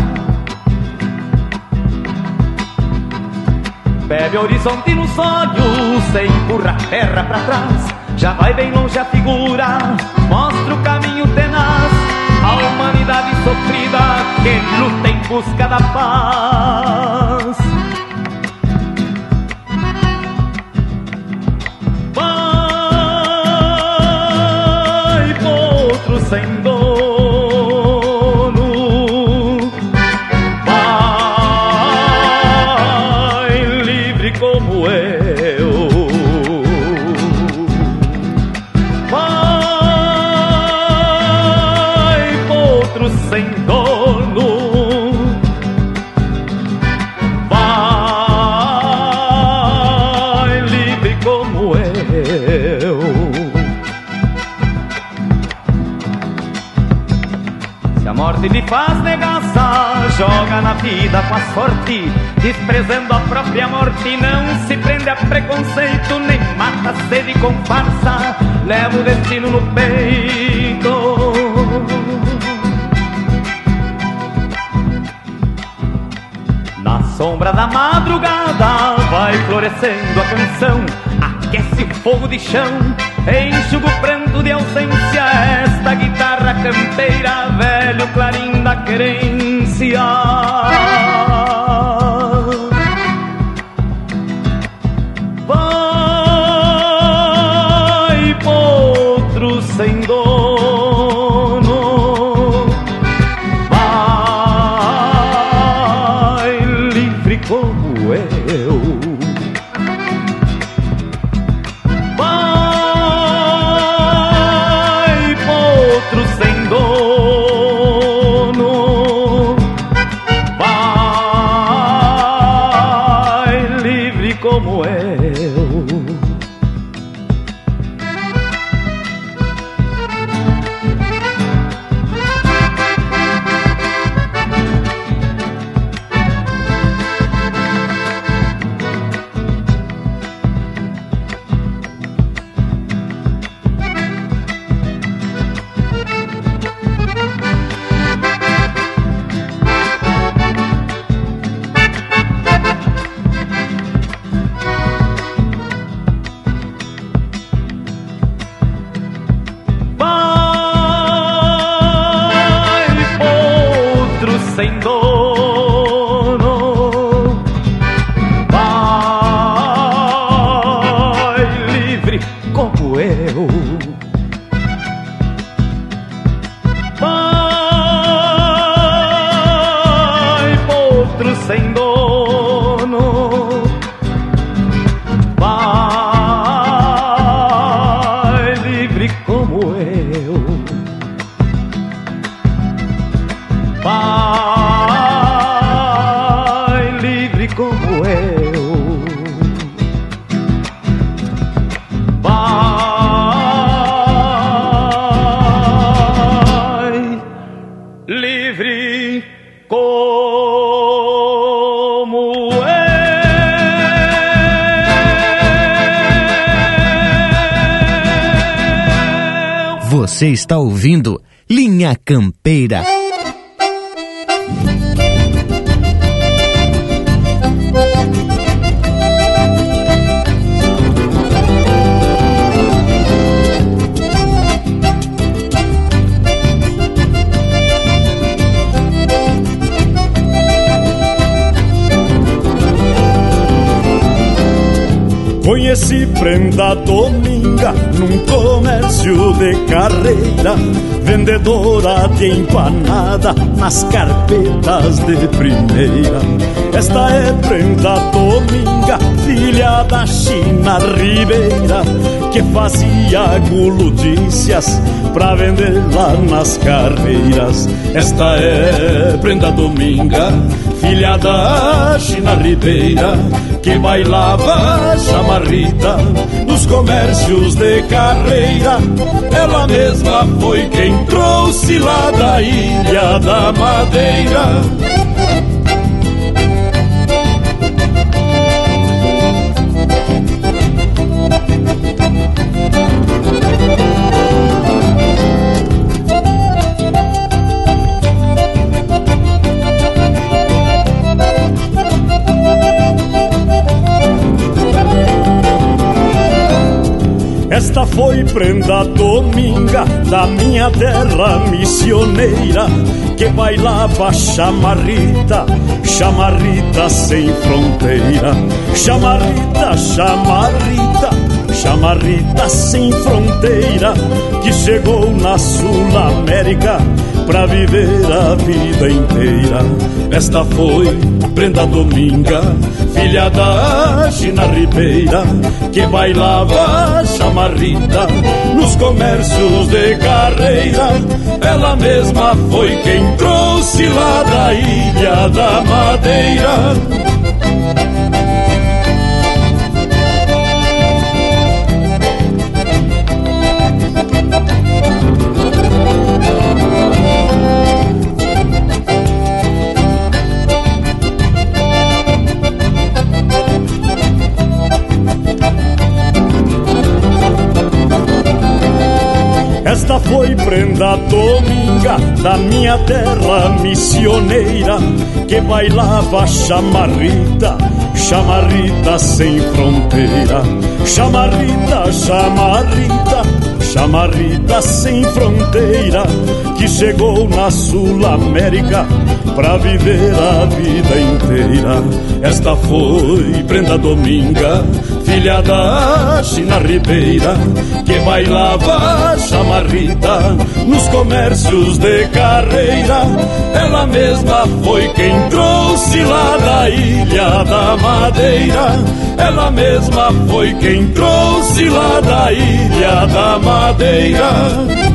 Bebe horizonte nos olhos Se empurra a terra pra trás. Já vai bem longe a figura Mostra o caminho a humanidade sofrida que luta em busca da paz. A sorte, desprezando a própria morte, não se prende a preconceito, nem mata a sede com farsa, leva o destino no peito. Na sombra da madrugada vai florescendo a canção, aquece o fogo de chão, enxuga o pranto de ausência. Esta guitarra campeira, velho clarim da querência. Potro sem dono, Você está ouvindo de primeira. Esta é prenda dominga, filha da China Ribeira, que fazia guludícias pra vender lá nas carreiras. Esta é prenda dominga, filha da China Ribeira, que bailava chamarrita nos comércios de carreira. Ela mesma foi quem trouxe lá da Ilha da Madeira. Prenda dominga da minha terra missioneira que bailava chamarrita, chamarrita sem fronteira. Chamarrita, chamarrita, chamarrita sem fronteira que chegou na Sul América pra viver a vida inteira. Esta foi prenda dominga, filha da China Ribeira, que bailava chamarrita nos comércios de carreira. Ela mesma foi quem trouxe lá da Ilha da Madeira. Da minha terra missioneira que bailava chamarrita, chamarrita sem fronteira. Chamarrita, chamarrita, chamarrita sem fronteira que chegou na Sul América pra viver a vida inteira. Esta foi prenda dominga, filha da China Ribeira, que bailava chamarrita nos comércios de carreira. Ela mesma foi quem trouxe lá da Ilha da Madeira. Ela mesma foi quem trouxe lá da Ilha da Madeira.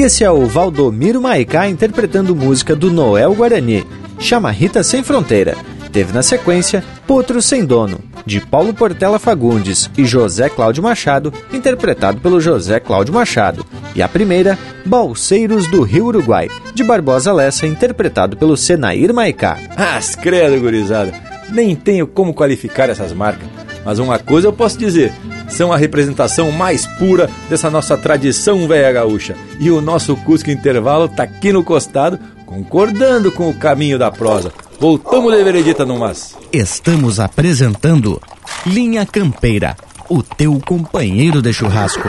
E esse é o Valdomiro Maicá interpretando música do Noel Guarani, Chama Rita Sem Fronteira. Teve na sequência Potro Sem Dono, de Paulo Portela Fagundes e José Cláudio Machado, interpretado pelo José Cláudio Machado. E a primeira, Balseiros do Rio Uruguai, de Barbosa Lessa, interpretado pelo Senair Maicá. As credo, gurizada. Nem tenho como qualificar essas marcas. Mas uma coisa eu posso dizer: são a representação mais pura dessa nossa tradição velha gaúcha. E o nosso Cusco Intervalo tá aqui no costado, concordando com o caminho da prosa. Voltamos de veredita no mas. Estamos apresentando Linha Campeira, o teu companheiro de churrasco.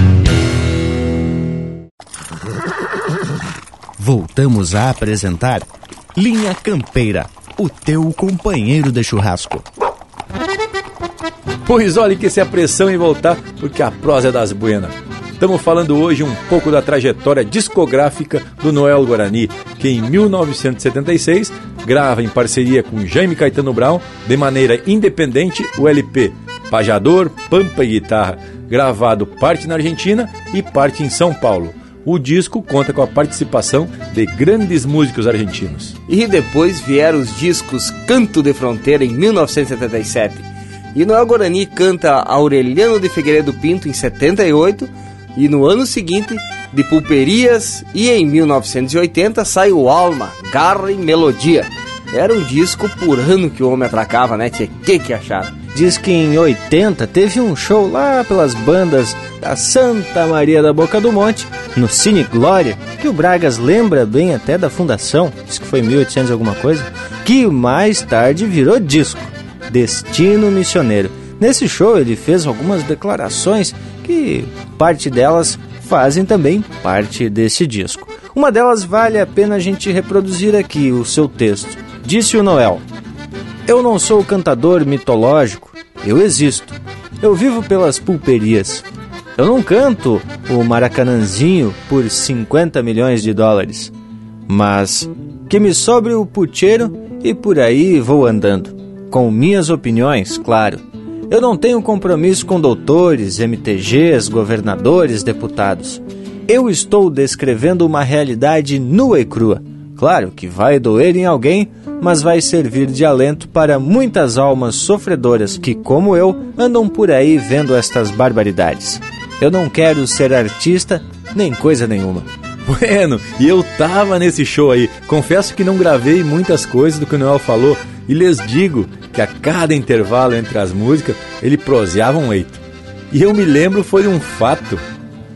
Voltamos a apresentar Linha Campeira, o teu companheiro de churrasco. Pois olhe que se a pressão em voltar, porque a prosa é das buenas. Estamos falando hoje um pouco da trajetória discográfica do Noel Guarani, que em 1976 grava em parceria com Jaime Caetano Brown, de maneira independente, o LP Pajador, Pampa e Guitarra, gravado parte na Argentina e parte em São Paulo o disco conta com a participação de grandes músicos argentinos. E depois vieram os discos Canto de Fronteira em 1977. E Noel Guarani canta Aureliano de Figueiredo Pinto em 78 e no ano seguinte de Pulperias e em 1980 sai o Alma, Garra e Melodia. Era um disco por ano que o homem atracava, né? Tchê, que que acharam? Diz que em 80 teve um show lá pelas bandas da Santa Maria da Boca do Monte, no Cine Glória, que o Bragas lembra bem até da fundação, diz que foi 1800 alguma coisa, que mais tarde virou disco, Destino Missioneiro. Nesse show ele fez algumas declarações que parte delas fazem também parte desse disco. Uma delas vale a pena a gente reproduzir aqui o seu texto. Disse o Noel: Eu não sou cantador mitológico, eu existo. Eu vivo pelas pulperias. Eu não canto o Maracanãzinho por 50 milhões de dólares, mas que me sobre o puteiro e por aí vou andando, com minhas opiniões, claro. Eu não tenho compromisso com doutores, MTGs, governadores, deputados. Eu estou descrevendo uma realidade nua e crua. Claro que vai doer em alguém, mas vai servir de alento para muitas almas sofredoras que, como eu, andam por aí vendo estas barbaridades. Eu não quero ser artista nem coisa nenhuma. Bueno, e eu tava nesse show aí. Confesso que não gravei muitas coisas do que o Noel falou e lhes digo que a cada intervalo entre as músicas ele proseava um leito. E eu me lembro foi um fato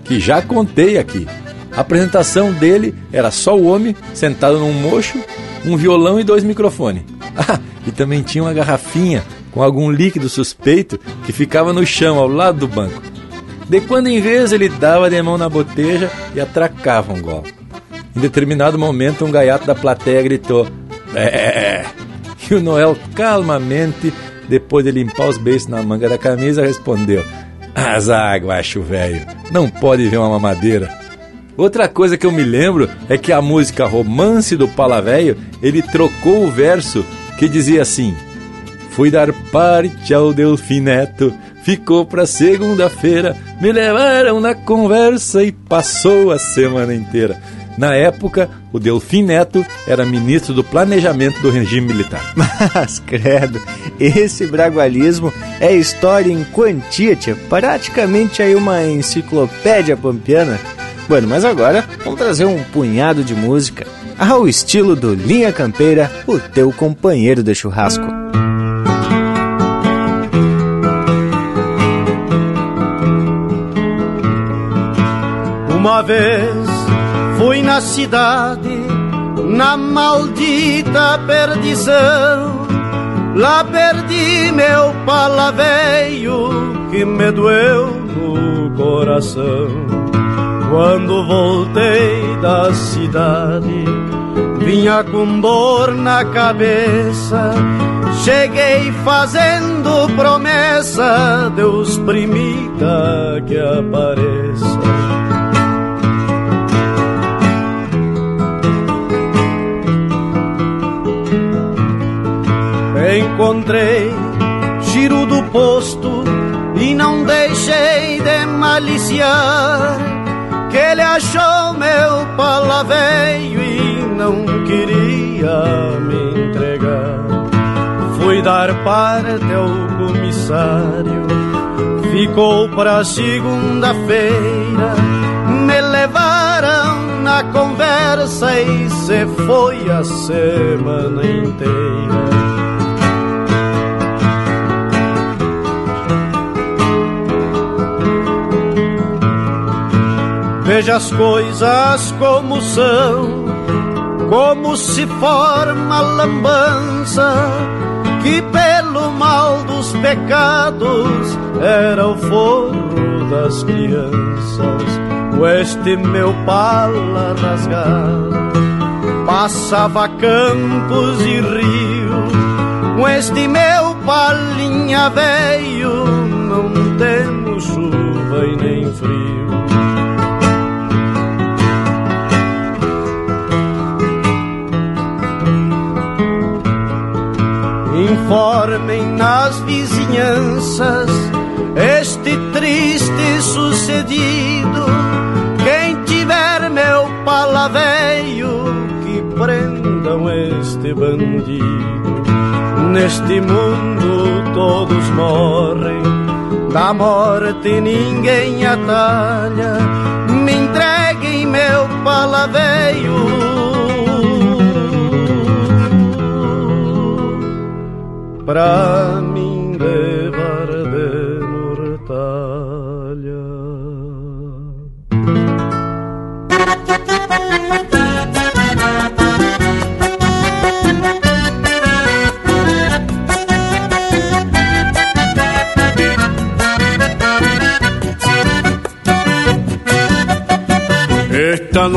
que já contei aqui. A apresentação dele era só o homem sentado num mocho, um violão e dois microfones. Ah, e também tinha uma garrafinha com algum líquido suspeito que ficava no chão ao lado do banco. De quando em vez ele dava de mão na boteja e atracava um gol. Em determinado momento, um gaiato da plateia gritou: É! E o Noel, calmamente, depois de limpar os beijos na manga da camisa, respondeu: Azar, acho velho, não pode ver uma mamadeira. Outra coisa que eu me lembro é que a música Romance do Palavéio, ele trocou o verso que dizia assim: Fui dar parte ao Delfineto, ficou pra segunda-feira, me levaram na conversa e passou a semana inteira. Na época, o Delfim Neto era ministro do planejamento do regime militar. Mas, credo, esse bragualismo é história em quantia, tia. praticamente aí uma enciclopédia pampiana. Bueno, mas agora vamos trazer um punhado de música ao estilo do Linha Campeira, o teu companheiro de churrasco. Uma vez fui na cidade, na maldita perdição. Lá perdi meu palaveio que me doeu no coração. Quando voltei da cidade, vinha com dor na cabeça. Cheguei fazendo promessa, Deus primita que apareça. Que ele achou meu palaveio e não queria me entregar. Fui dar parte ao comissário, ficou para segunda-feira. Me levaram na conversa e se foi a semana inteira. Veja as coisas como são, como se forma a lambança, que pelo mal dos pecados era o forro das crianças. O este meu pala rasgado passava campos e rios, com este meu palinha veio, não temos chuva e nem frio. Informem nas vizinhanças este triste sucedido. Quem tiver meu palaveio, que prendam este bandido. Neste mundo todos morrem, da morte ninguém atalha. Me entreguem meu palaveio pra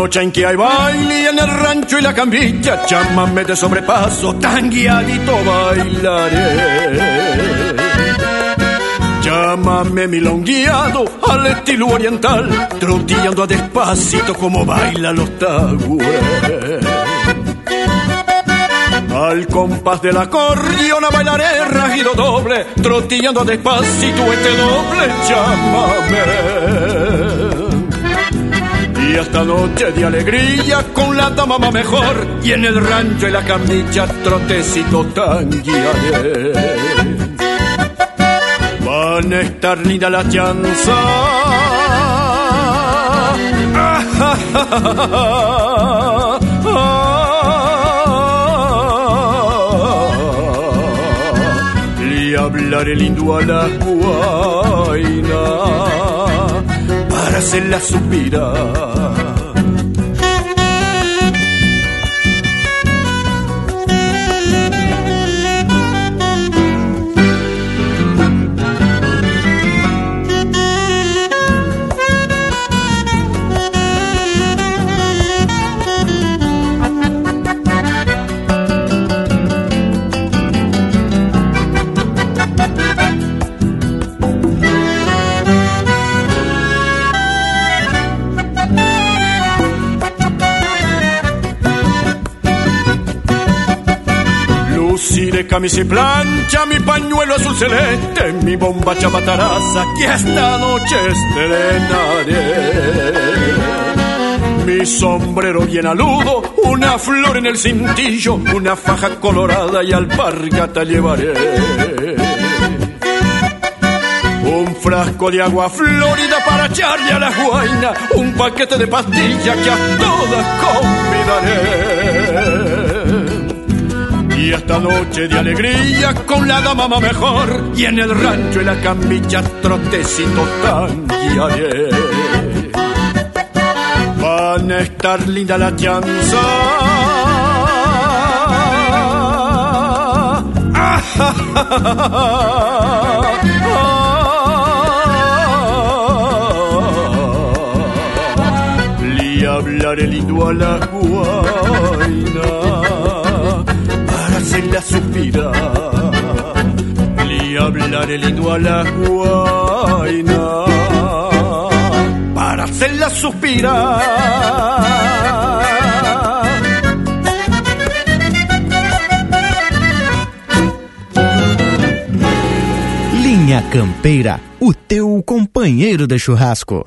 noche en que hay baile en el rancho y la camilla, chámame de sobrepaso, tan guiadito bailaré. Llámame milongueado al estilo oriental, trotillando a despacito como baila los tagües. Al compás del acordeón a bailaré rajido doble, trotillando a despacito este doble, llámame. Y esta noche de alegría con la dama mejor y en el rancho y la camilla trotecito tan guiaré. Van a estar linda la chanza. Le hablaré lindo a la guaina para hacerla suspirar. Camisa y plancha, mi pañuelo azul celeste, mi bomba chabataraza, que esta noche estrenaré. Mi sombrero bien aludo, una flor en el cintillo, una faja colorada y alpargata llevaré. Un frasco de agua florida para echarle a la guaina, un paquete de pastillas que a todas convidaré. Y esta noche de alegría con la dama mejor y en el rancho y la camilla trotecito tan guiaré. Van a estar linda la chanza. Ah, ja, Le hablaré lindo a la guaina hacerla suspirar. Le hablaré lindo a la guaina para hacerla suspirar. Linha Campeira, o teu companheiro de churrasco.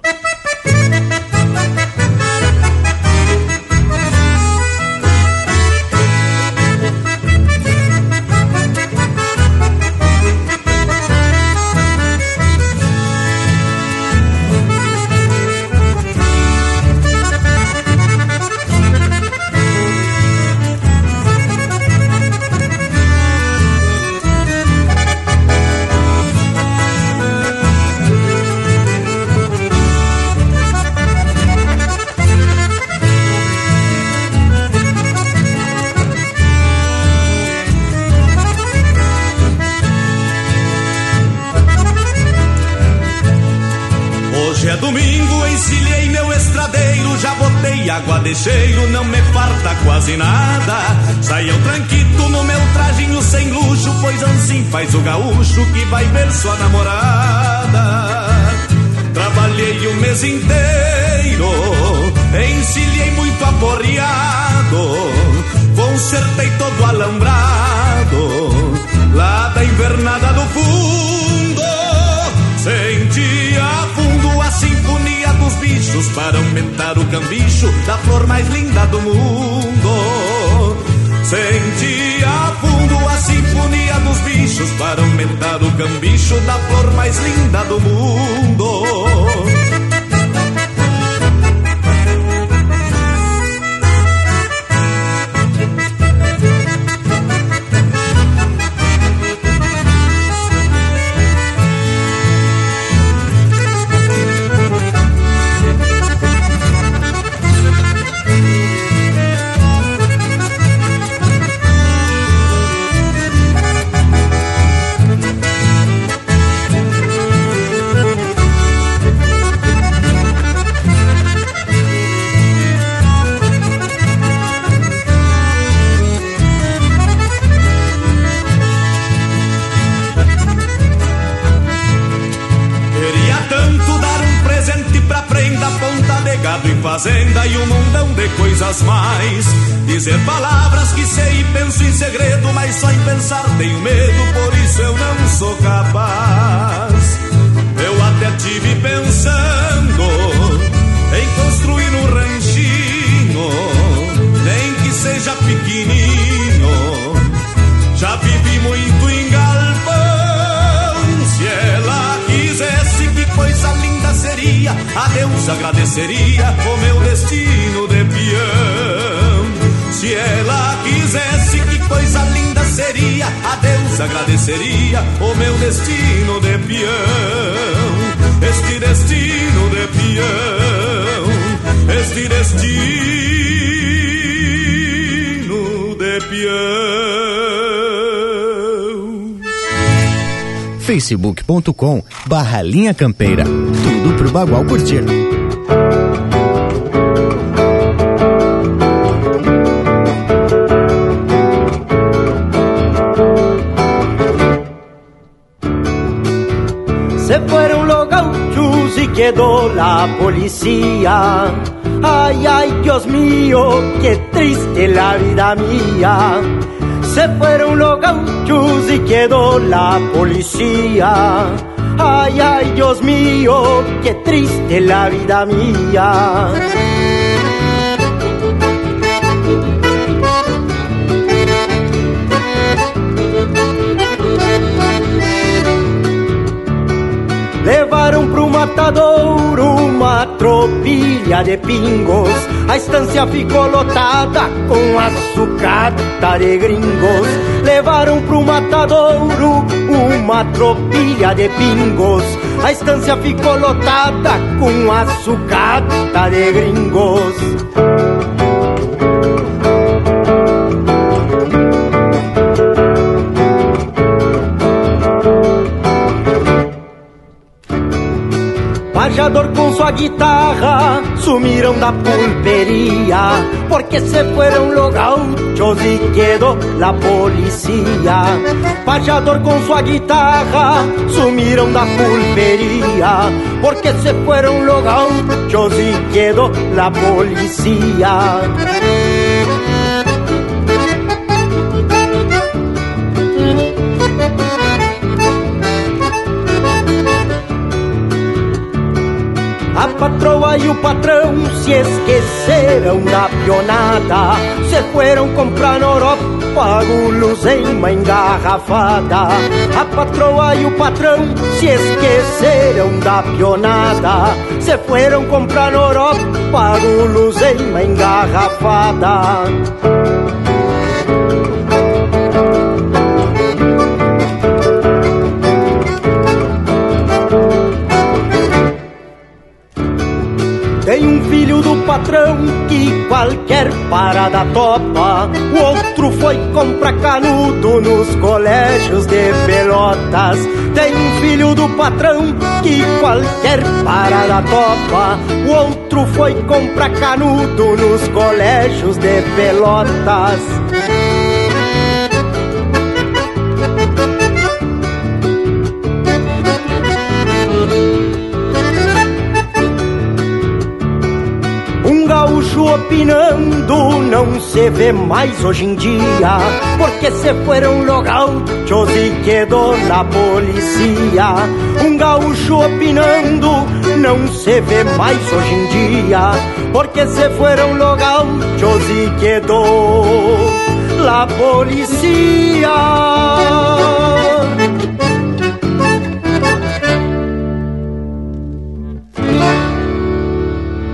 Cheiro, não me farta quase nada. Saia o tranquito no meu trajinho sem luxo, pois assim faz o gaúcho que vai ver sua namorada. Para aumentar o cambicho da flor mais linda do mundo. Sentia fundo a sinfonia dos bichos para aumentar o cambicho da flor mais linda do mundo. Coisas mais. Dizer palavras que sei e penso em segredo, mas só em pensar tenho medo, por isso eu não sou capaz. Eu até tive pensando em construir um ranchinho, nem que seja pequenininho. Já vivi muito em galpão, se ela quisesse que coisa linda seria, a Deus agradeceria o meu destino de peão. Se ela quisesse que coisa linda seria, a Deus agradeceria o meu destino de peão. Este destino de peão, este destino de peão. facebook.com barra linha campeira. Tudo pro Bagual curtir. Quedó la policía. Ay, ay, Dios mío, qué triste la vida mía. Se fueron los gauchos y quedó la policía. Ay, ay, Dios mío, qué triste la vida mía. Levaram pro matadouro uma tropilha de pingos. A estância ficou lotada com açucata de gringos. Levaram pro matadouro uma tropilha de pingos. A estância ficou lotada com açucata de gringos. Pajador con su guitarra sumieron da pulpería porque se fueron los gauchos y quedó la policía. Pajador con su guitarra sumieron da pulpería porque se fueron los gauchos y quedó la policía. Patroa e o patrão se esqueceram da pionada Se fueron comprar na Europa guloseima engarrafada. A patroa e o patrão se esqueceram da pionada Se fueron comprar na Europa guloseima engarrafada Tem um patrão que qualquer parada topa. O outro foi comprar canudo nos colégios de Pelotas. Tem um filho do patrão que qualquer parada topa. O outro foi comprar canudo nos colégios de Pelotas. Opinando não se vê mais hoje em dia, porque se fueron los gauchos e quedou na polícia. Um gaúcho opinando não se vê mais hoje em dia, porque se fueron los gauchos e quedou la polícia.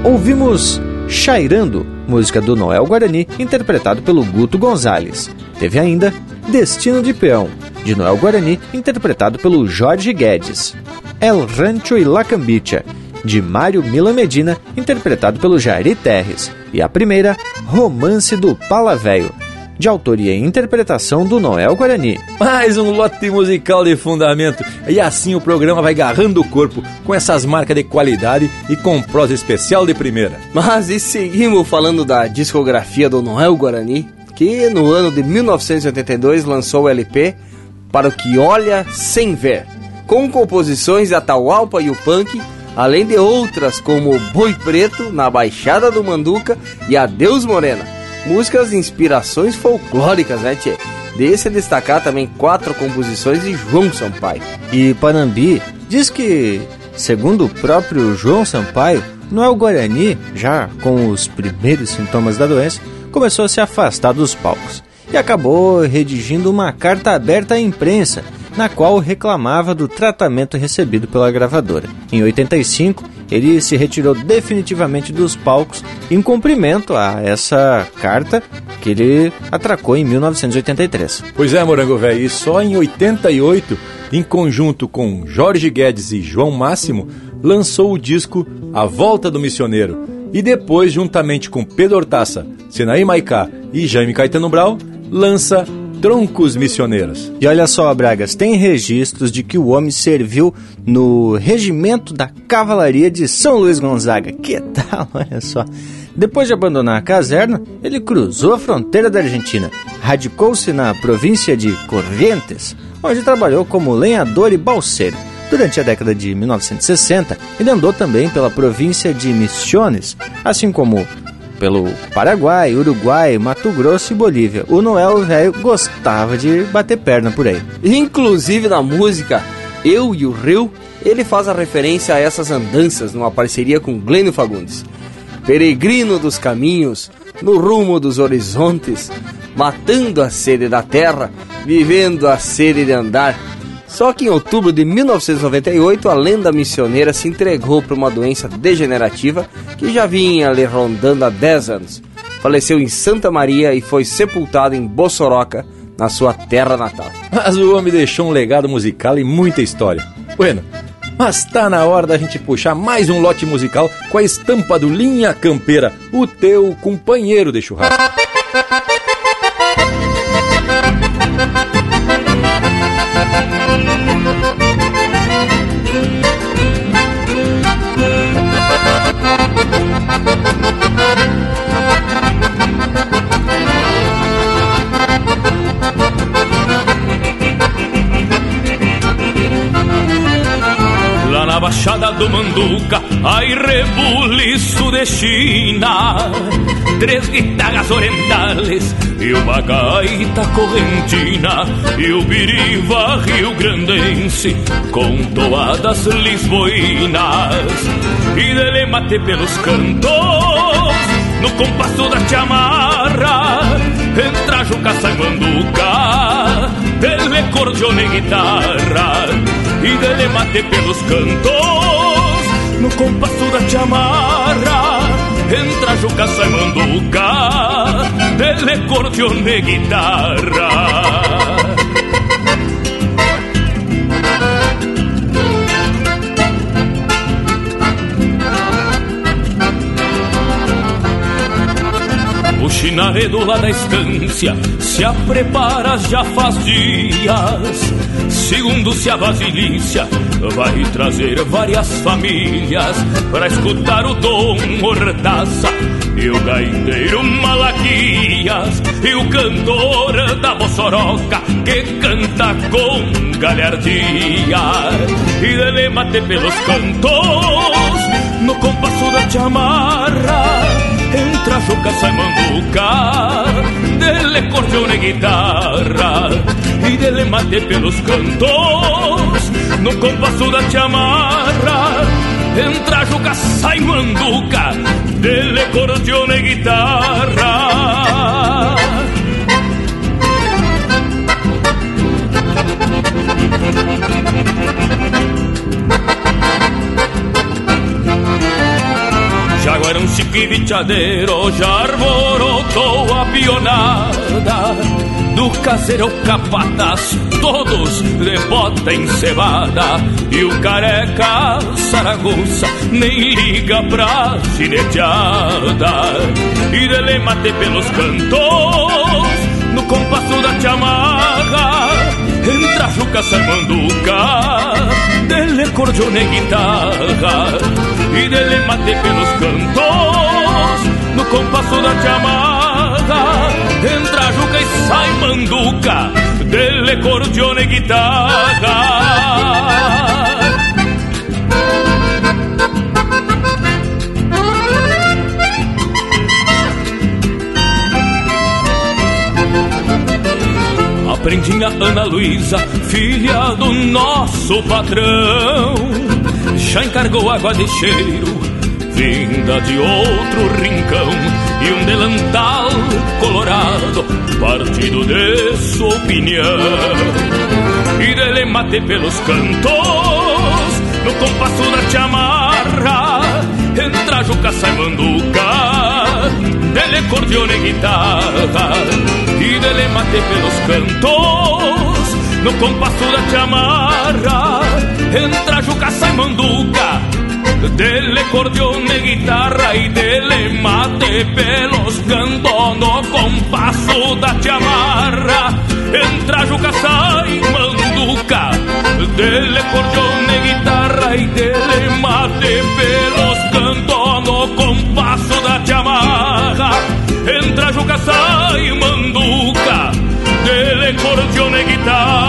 Ouvimos Chairando, música do Noel Guarani, interpretado pelo Guto Gonzalez. Teve ainda Destino de Peão, de Noel Guarani, interpretado pelo Jorge Guedes. El Rancho e La Cambicha, de Mário Mila Medina, interpretado pelo Jairi Terres. E a primeira, Romance do Palavéio, de autoria e interpretação do Noel Guarani. Mais um lote musical de fundamento. E assim o programa vai garrando o corpo com essas marcas de qualidade e com prosa especial de primeira. Mas e seguimos falando da discografia do Noel Guarani, que no ano de 1982 lançou o LP Para o que Olha Sem Ver, com composições de Atahualpa e o Punk, além de outras como Boi Preto, Na Baixada do Manduca e Adeus Morena músicas de inspirações folclóricas, né, tchê? Desse destacar também quatro composições de João Sampaio. E Panambi diz que, segundo o próprio João Sampaio, Noel Guarani, já com os primeiros sintomas da doença, começou a se afastar dos palcos e acabou redigindo uma carta aberta à imprensa, na qual reclamava do tratamento recebido pela gravadora. Em 85, ele se retirou definitivamente dos palcos em cumprimento a essa carta que ele atracou em 1983. Pois é, Morango Velho, e só em 88, em conjunto com Jorge Guedes e João Máximo, lançou o disco A Volta do Missioneiro. E depois, juntamente com Pedro Hortaça, Senaí Maicá e Jaime Caetano Brau, lança troncos missioneiros. E olha só, Bragas, tem registros de que o homem serviu no regimento da cavalaria de São Luís Gonzaga. Que tal, olha só. Depois de abandonar a caserna, ele cruzou a fronteira da Argentina, radicou-se na província de Corrientes, onde trabalhou como lenhador e balseiro. Durante a década de 1960, ele andou também pela província de Misiones, assim como pelo Paraguai, Uruguai, Mato Grosso e Bolívia. O Noel velho gostava de bater perna por aí. Inclusive na música Eu e o Rio, ele faz a referência a essas andanças numa parceria com Glênio Fagundes. Peregrino dos caminhos, no rumo dos horizontes, matando a sede da terra, vivendo a sede de andar só que em outubro de 1998, a lenda missioneira se entregou para uma doença degenerativa que já vinha lhe rondando há 10 anos. Faleceu em Santa Maria e foi sepultado em Bossoroca, na sua terra natal. Mas o homem deixou um legado musical e muita história. Bueno, mas tá na hora da gente puxar mais um lote musical com a estampa do Linha Campeira, o teu companheiro de churrasco. Baixada do Manduca, ai rebuliço de China. Três guitarras orientales e uma gaita correntina E o biriva rio-grandense com toadas lisboinas. E dele mate pelos cantos no compasso da chamarra Entra Juca sai manduca Dele cordione e guitarra E dele mate pelos cantos No compasso da chamarra Entra Juca sai manduca Dele cordione e guitarra finaredo lá da estância se a preparas já faz dias. Segundo se a basilícia vai trazer várias famílias para escutar o Dom Mordaça. E o gaiteiro Malaquias e o cantor da Bossoroca que canta com galhardia. E dele mate pelos cantos no compasso da chamarra entra Juca sai manduca dele cordione e guitarra e dele mate pelos cantos no compasso da chamarra. Entra Juca sai manduca dele cordione e guitarra Jaguarão um chiquibichadeiro já arborotou a pionada. Do caseiro capataz, todos de bota encebada. E o careca Saragoça nem liga pra gineteada E dele mate pelos cantos, no compasso da chamarra Entra Juca Sarmanduca, dele cordione guitarra E dele mate pelos cantos, no compasso da chamarra Entra Juca e sai manduca, dele cordione guitarra. Prendinha Ana Luísa, filha do nosso patrão, já encargou água de cheiro, vinda de outro rincão, e um delantal colorado, partido de sua opinião. E dele mate pelos cantos, no compasso da chamarra, entra Juca sai manduca, dele cordione e guitarra e dele mate pelos cantos No compasso da chamarra Entra Juca, sai manduca Dele cordione, guitarra E dele mate pelos cantos No compasso da chamarra. Entra Juca, sai manduca Dele cordione, guitarra E dele mate pelos cantos No compasso da chamarra. Entra Juca, sai manduca Dele cordione guitarra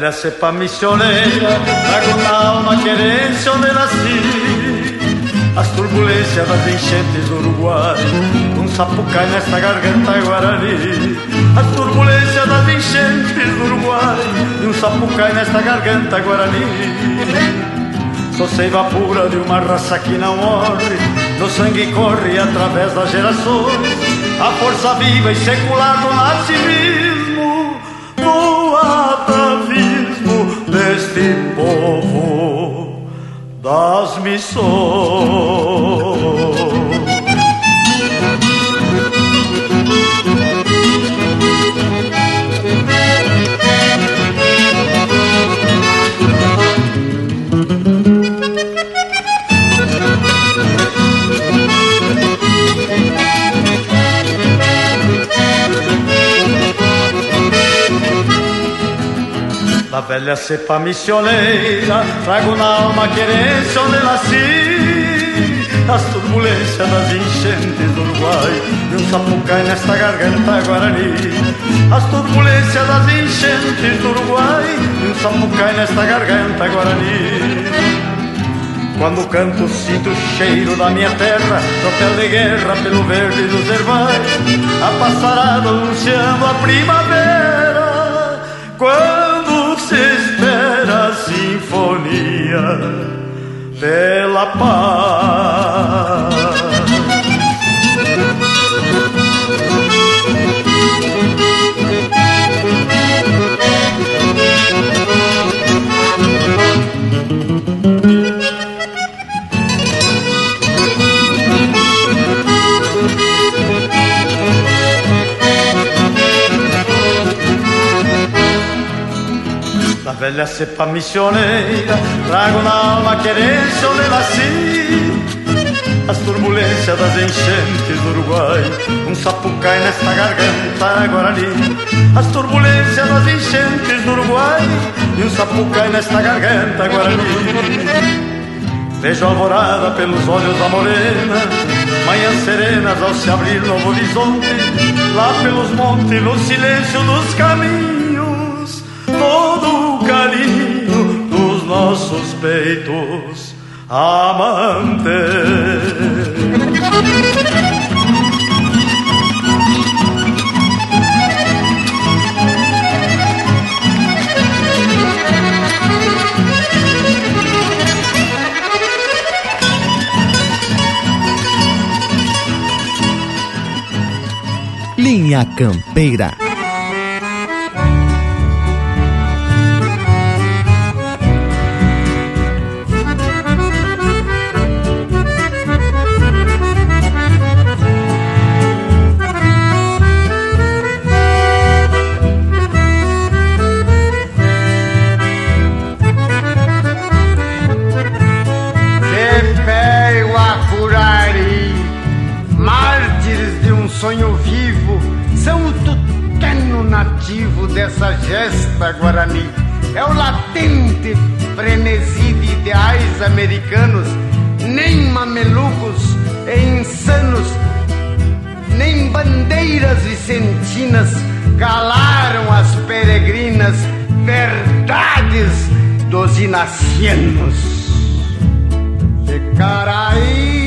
Velha cepa missioneira, trago na alma querência onde nasci. As turbulências das enchentes do Uruguai, um sapucai nesta garganta guarani. As turbulências das enchentes do Uruguai, um sapucai nesta garganta guarani. Sou seiva pura de uma raça que não morre, no sangue corre através das gerações, a força viva e secular do nativismo, povo das missões. Da velha cepa missioneira, trago na alma a querência onde nasci. As turbulências das enchentes do Uruguai E um sapucai nesta garganta guarani. As turbulências das enchentes do Uruguai E um sapucai nesta garganta guarani. Quando canto sinto o cheiro da minha terra Tropel de guerra pelo verde dos herbais. A passarada anunciando a primavera. Quando se espera a sinfonia pela paz. La cepa missioneira Trago na alma querência onde nasci As turbulências das enchentes do Uruguai Um sapucai nesta garganta Guarani As turbulências das enchentes do Uruguai E um sapucai nesta garganta Guarani Vejo alvorada pelos olhos da morena Manhãs serenas ao se abrir novo horizonte Lá pelos montes, no silêncio dos caminhos carinho dos nossos peitos amantes Linha Campeira. Gesta guarani. É o latente frenesi de ideais americanos, nem mamelucos e insanos, nem bandeiras vicentinas calaram as peregrinas verdades dos inacianos. Caraí,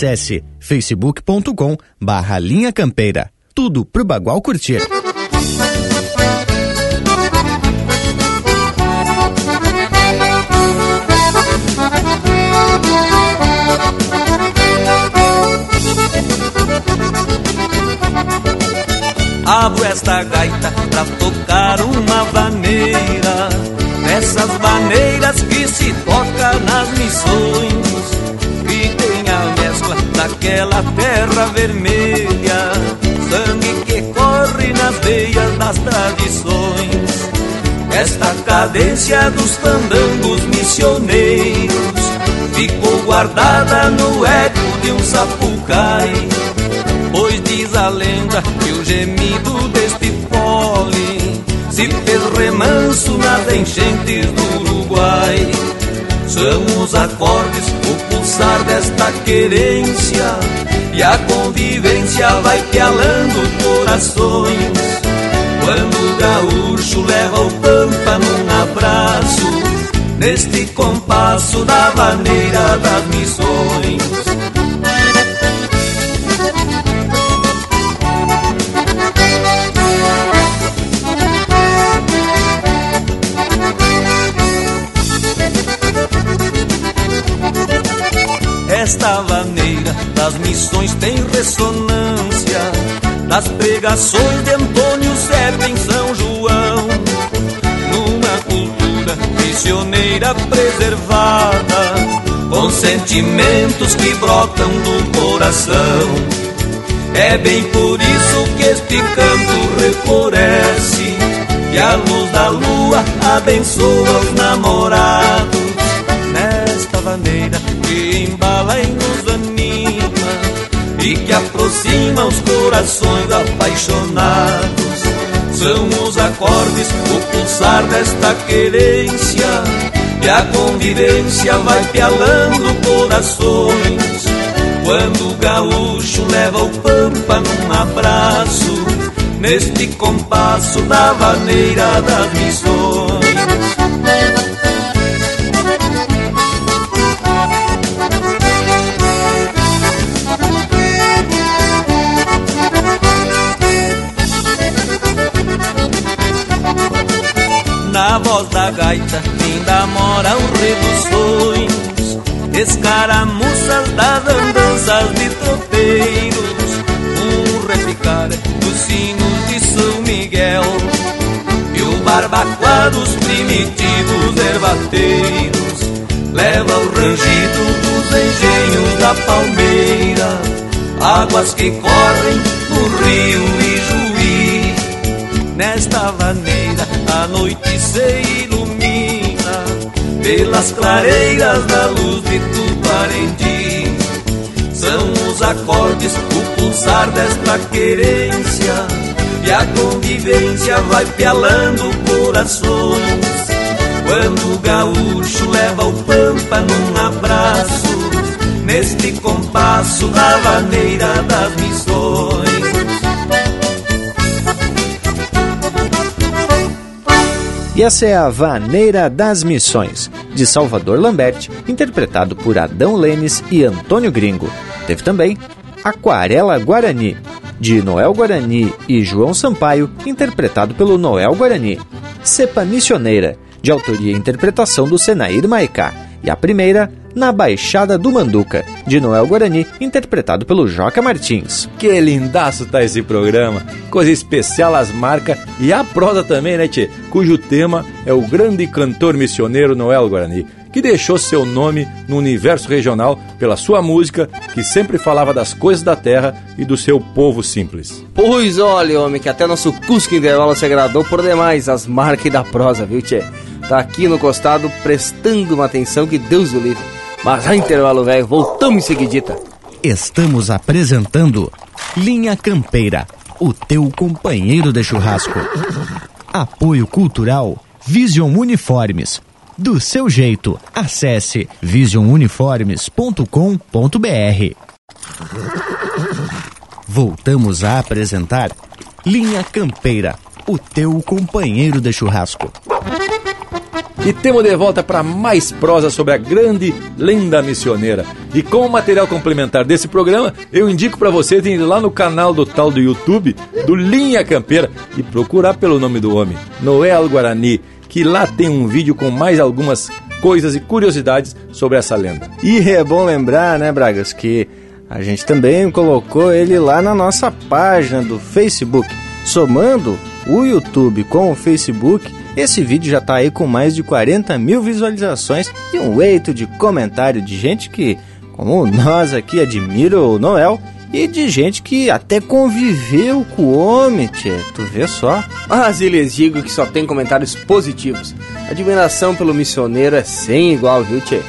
Acesse facebook.com barra Linha Campeira. Tudo pro Bagual curtir. Abro esta gaita pra tocar uma vaneira Dessas maneiras que se toca nas missões daquela terra vermelha Sangue que corre nas veias das tradições. Esta cadência dos fandangos missioneiros Ficou guardada no eco de um sapucai. Pois diz a lenda que o gemido deste fole Se fez remanso nas enchentes do Uruguai São os acordes, o pulsar desta querência. E a convivência vai pialando corações. Quando o gaúcho leva o pampa num abraço Neste compasso da maneira das missões Esta vaneira das missões tem ressonância Das pregações de Antônio Zé em São João. Numa cultura missioneira preservada Com sentimentos que brotam do coração. É bem por isso que este canto refloresce E a luz da lua abençoa os namorados. Nesta vaneira que embala e nos anima E que aproxima os corações apaixonados. São os acordes, o pulsar desta querência E a convivência vai pialando corações. Quando o gaúcho leva o pampa num abraço Neste compasso da vaneira das missões voz da gaita ainda moram reduções. Escaramuças das andanças de tropeiros. Um repicar dos sinos de São Miguel. E o barbacoa dos primitivos ervateiros Leva o rangido dos engenhos da palmeira. Águas que correm no rio Ijuí Nesta vaneira a noite se ilumina Pelas clareiras da luz de Tuparendi. São os acordes, o pulsar desta querência E a convivência vai pialando corações. Quando o gaúcho leva o pampa num abraço Neste compasso da vaneira das missões E essa é a Vaneira das Missões, de Salvador Lambert, interpretado por Adão Lenes e Antônio Gringo. Teve também Aquarela Guarani, de Noel Guarani e João Sampaio, interpretado pelo Noel Guarani. Cepa Missioneira, de autoria e interpretação do Senair Maicá. E a primeira, Na Baixada do Manduca, de Noel Guarani, interpretado pelo Joca Martins. Que lindaço tá esse programa. Coisa especial as marcas e a prosa também, né, tchê? Cujo tema é o grande cantor missioneiro Noel Guarani, que deixou seu nome no universo regional pela sua música, que sempre falava das coisas da terra e do seu povo simples. Pois olha, homem, que até nosso Cusco Intervalo se agradou por demais as marcas da prosa, viu, tchê? Tá aqui no costado prestando uma atenção que Deus o livre. Mas a intervalo, velho, voltamos em seguidita. Estamos apresentando Linha Campeira, o teu companheiro de churrasco. Apoio Cultural Vision Uniformes. Do seu jeito, acesse visionuniformes.com.br. Voltamos a apresentar Linha Campeira, o teu companheiro de churrasco. E temos de volta para mais prosa sobre a grande lenda missioneira. E como material complementar desse programa, eu indico para você ir lá no canal do tal do YouTube do Linha Campeira e procurar pelo nome do homem, Noel Guarani, que lá tem um vídeo com mais algumas coisas e curiosidades sobre essa lenda. E é bom lembrar, né, Bragas, que a gente também colocou ele lá na nossa página do Facebook. Somando o YouTube com o Facebook, esse vídeo já está aí com mais de 40 mil visualizações e um eito de comentário de gente que, como nós aqui, admira o Noel e de gente que até conviveu com o homem, tchê. Tu vê só? Mas eles digo que só tem comentários positivos. Admiração pelo missioneiro é sem igual, viu, tchê?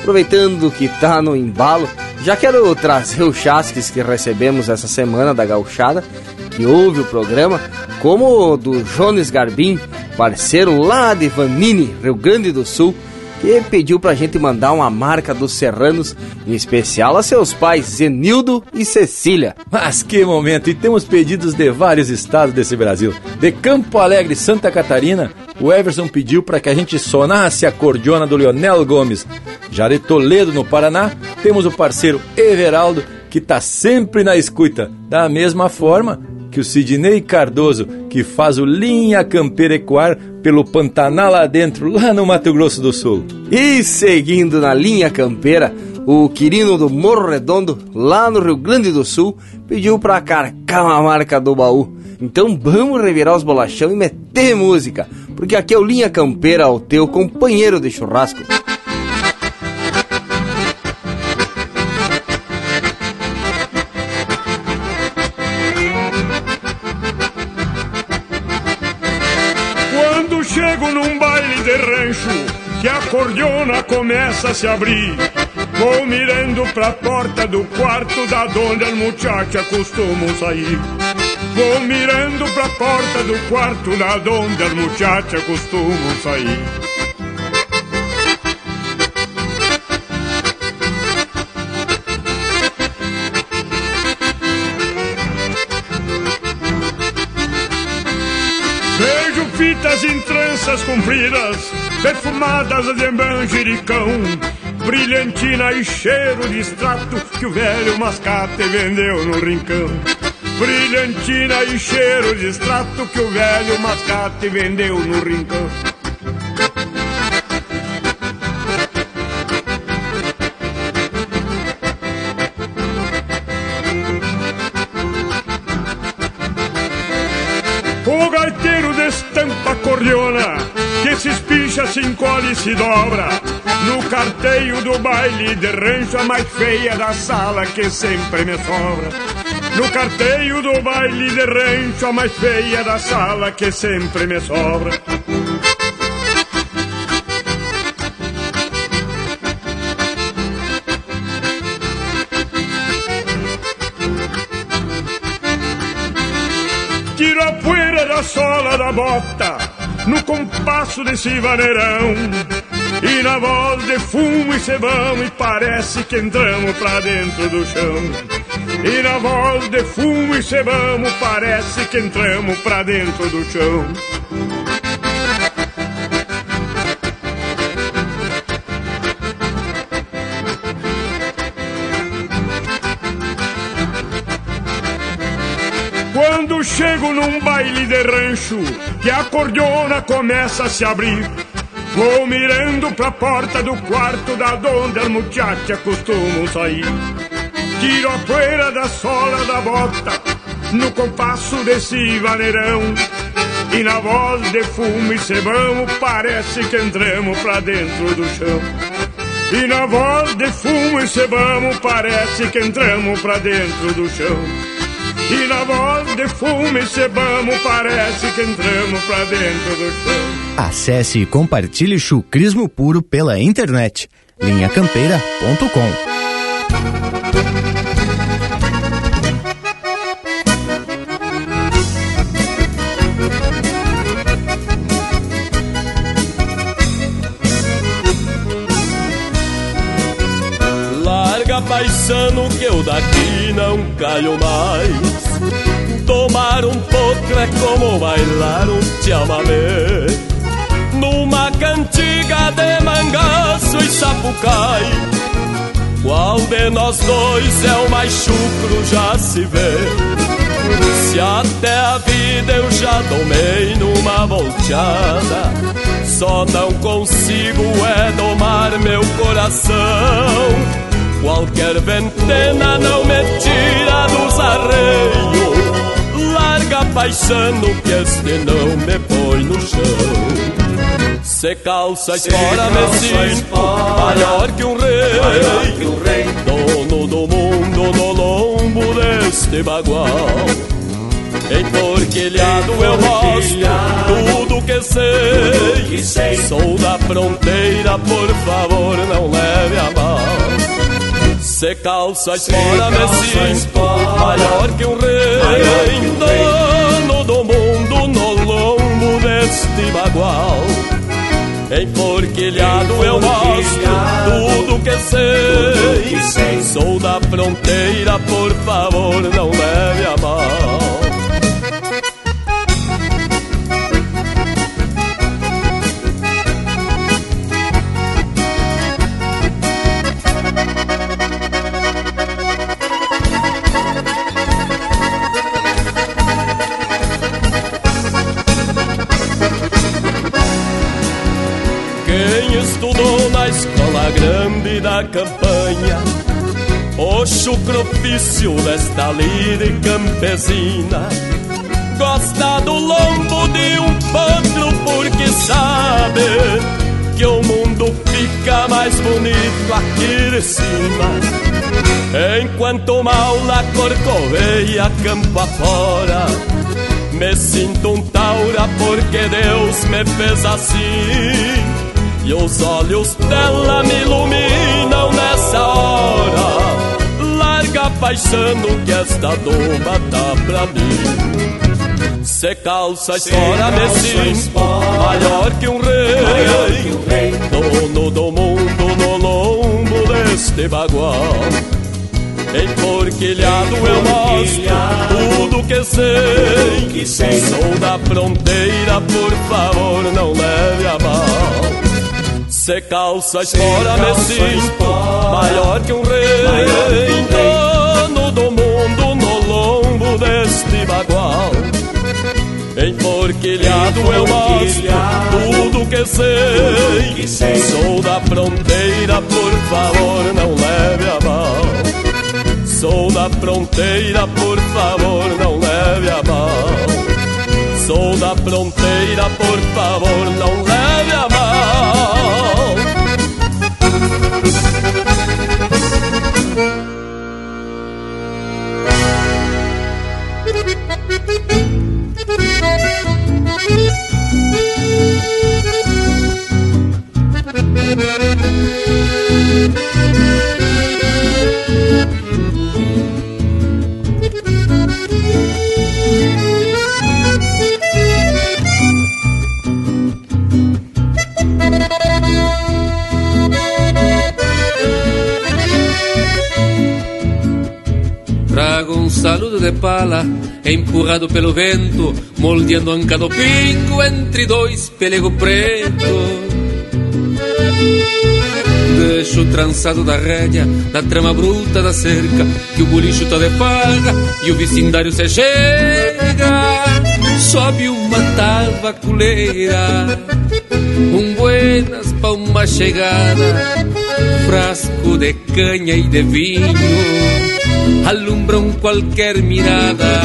Aproveitando que tá no embalo, já quero trazer o chasques que recebemos essa semana da gauchada, que ouve o programa, como o do Jones Garbim, parceiro lá de Vanini, Rio Grande do Sul, que pediu pra gente mandar uma marca dos serranos, em especial a seus pais Zenildo e Cecília. Mas que momento! E temos pedidos de vários estados desse Brasil. De Campo Alegre, Santa Catarina, o Everson pediu para que a gente sonasse a cordiona do Leonel Gomes. Já de Toledo, no Paraná, temos o parceiro Everaldo, que tá sempre na escuta. Da mesma forma, que o Sidney Cardoso, que faz o Linha Campeira Ecoar pelo Pantanal lá dentro, lá no Mato Grosso do Sul. E seguindo na linha campeira, o Quirino do Morro Redondo, lá no Rio Grande do Sul, pediu pra carcar uma marca do baú. Então vamos revirar os bolachão e meter música, porque aqui é o Linha Campeira, o teu companheiro de churrasco. Começa a se abrir. Vou mirando pra porta do quarto da onde as muchachas costumam sair. Vou mirando pra porta do quarto da onde as muchachas costumam sair. Vejo fitas em tranças compridas, perfumadas de manjericão, brilhantina e cheiro de extrato que o velho mascate vendeu no rincão. Brilhantina e cheiro de extrato que o velho mascate vendeu no rincão. Se encolhe e se dobra. No carteio do baile de rancho, a mais feia da sala que sempre me sobra. No carteio do baile de rancho, a mais feia da sala que sempre me sobra. Tiro a poeira da sola da bota no compasso desse vaneirão. E na voz de fumo e cebão e parece que entramos pra dentro do chão. E na voz de fumo e cebão parece que entramos pra dentro do chão. Chego num baile de rancho, que a cordiona começa a se abrir. Vou mirando pra porta do quarto da onde as muchachas costumam sair. Tiro a poeira da sola da bota, no compasso desse vaneirão. E na voz de fumo e cebão, parece que entramos pra dentro do chão. E na voz de fumo e cebão, parece que entramos pra dentro do chão. E na voz de fumo e cebamo parece que entramos pra dentro do chão. Acesse e compartilhe chucrismo puro pela internet. linhacampeira.com Paisano que eu daqui não caio mais Tomar um potro é como bailar um chamamé numa cantiga de mangaço e sapucai. Qual de nós dois é o mais chucro já se vê? Se até a vida eu já domei numa volteada, só não consigo é domar meu coração. Qualquer ventena não me tira dos arreios. Larga paixão que este não me põe no chão. Se calça espora me sinto maior que um rei, dono do mundo no lombo deste bagual. Enforquilhado eu mostro tudo que sei. Sou da fronteira, por favor, não leve a mal. Se calça espora me sinto maior que um rei, dono do mundo no lombo deste bagual. Enforquilhado eu mostro tudo que sei. Sou da fronteira, por favor, não leve a mal. Campanha. O chucrofício desta lira campesina. Gosta do lombo de um potro porque sabe Que o mundo fica mais bonito aqui de cima. Enquanto mal na corcoveia campo afora Me sinto um taura porque Deus me fez assim e os olhos dela me iluminam nessa hora. Larga paixão que esta doma dá pra mim. Se calça espora me sinto maior que um rei. Dono do mundo no lombo deste bagual. Enforquilhado eu mostro tudo que sei. Sou da fronteira, por favor não leve a mal se calça espora me sinto maior que um rei. Dono do mundo no lombo deste bagual. Enforquilhado eu mostro tudo que sei. Sou da fronteira, por favor não leve a mal Sou da fronteira, por favor não leve a mal Sou da fronteira, por favor não leve a mal saludo de pala, empurrado pelo vento, moldeando anca do pingo entre dois pelego preto. Deixo o trançado da rédea, da trama bruta da cerca, que o bolicho tá de paga e o vecindário se chega. Sobe uma tabaculeira, um buenas pra uma chegada, frasco de canha e de vinho alumbram qualquer mirada.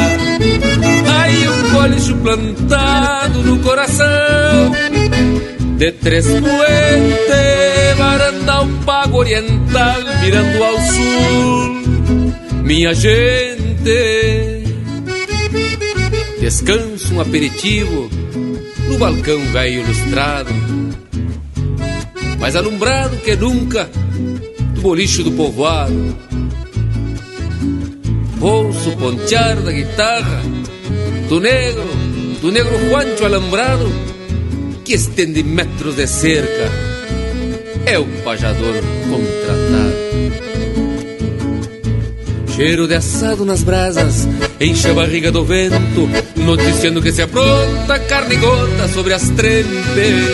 Hay um bolicho plantado no coração de Três Puentes, varanda um pago oriental mirando ao sul. Minha gente, descanso um aperitivo no balcão velho ilustrado, mais alumbrado que nunca do bolicho do povoado ouço pontear da guitarra do negro, do negro Juancho alambrado que estende metros de cerca. É o pajador contratado. Cheiro de assado nas brasas enche a barriga do vento, noticiando que se apronta carne gorda sobre as trempes.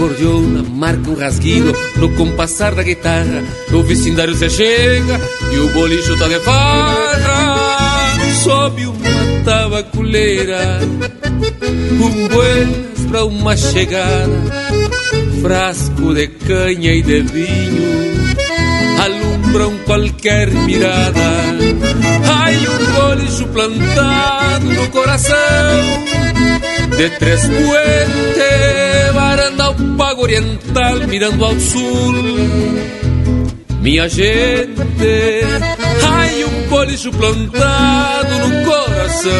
Gordiona marca um rasguido no compassar da guitarra, o vecindário se chega e o bolicho tá de farra. Sobe uma tabaculeira, um buenas pra uma chegada, frasco de canha e de vinho alumbram qualquer mirada. Ai, um bolicho plantado no coração de três puentes, varanda ao pago oriental mirando ao sul. Minha gente, bolicho plantado no coração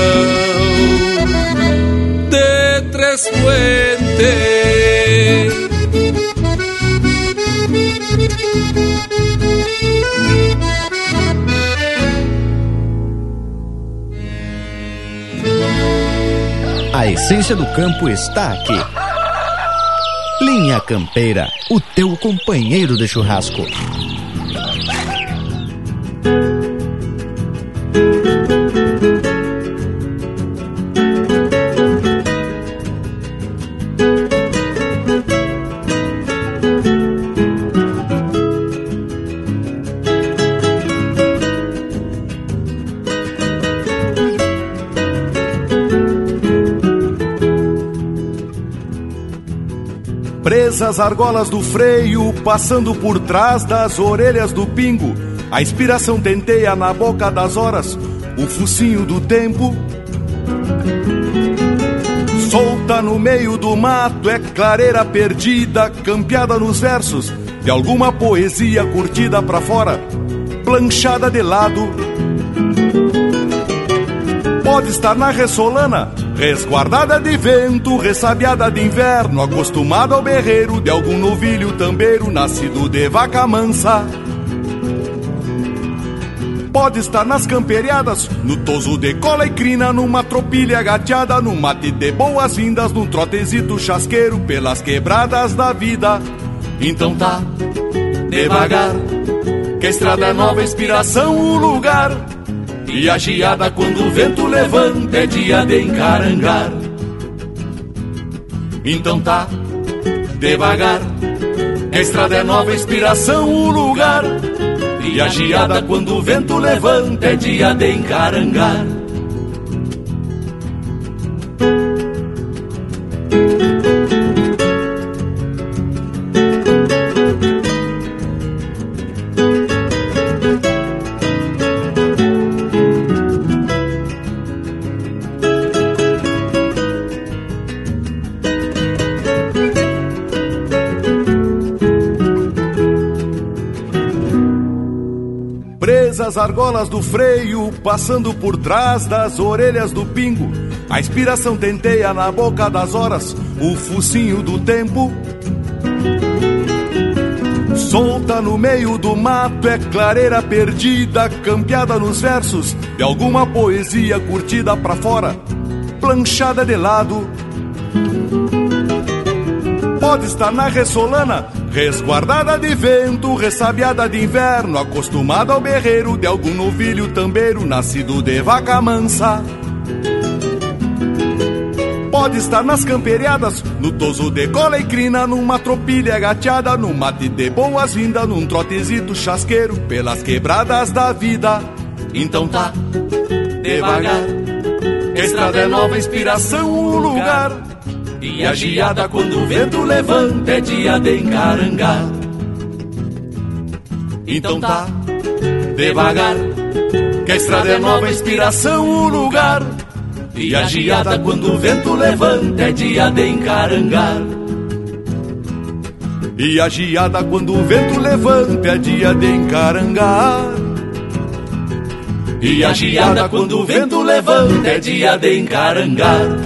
de três puentes. A essência do campo está aqui. Linha Campeira, o teu companheiro de churrasco. Presas argolas do freio, passando por trás das orelhas do pingo. A inspiração tenteia na boca das horas, o focinho do tempo. Solta no meio do mato, é clareira perdida, campeada nos versos de alguma poesia curtida pra fora, planchada de lado. Pode estar na ressolana, Resguardada de vento, ressabiada de inverno, acostumada ao berreiro de algum novilho tambeiro, nascido de vaca mansa. Pode estar nas camperiadas, no toso de cola e crina, numa tropilha gateada, num mate de boas-vindas, num trotezito chasqueiro pelas quebradas da vida. Então tá, devagar, que a estrada é nova inspiração, o lugar e a geada quando o vento levanta é dia de encarangar. Então tá, devagar A estrada é nova inspiração, o lugar. E a geada quando o vento levanta é dia de encarangar argolas do freio, passando por trás das orelhas do pingo. A inspiração tenteia na boca das horas, o focinho do tempo. Solta no meio do mato, é clareira perdida, campeada nos versos de alguma poesia curtida pra fora, planchada de lado. Pode estar na ressolana, Resguardada de vento, ressabiada de inverno, acostumada ao berreiro de algum novilho tambeiro, nascido de vaca mansa. Pode estar nas camperiadas, no toso de cola e crina, numa tropilha gateada, num mate de boas-vindas, num trotezito chasqueiro, pelas quebradas da vida. Então tá, devagar, estrada é nova inspiração, o lugar a geada quando o vento levanta é dia de encarangar. Então tá, devagar Que a estrada é nova inspiração, o lugar. E a geada quando o vento levanta é dia de encarangar. E a geada quando o vento levanta é dia de encarangar. E a geada quando o vento levanta é dia de encarangar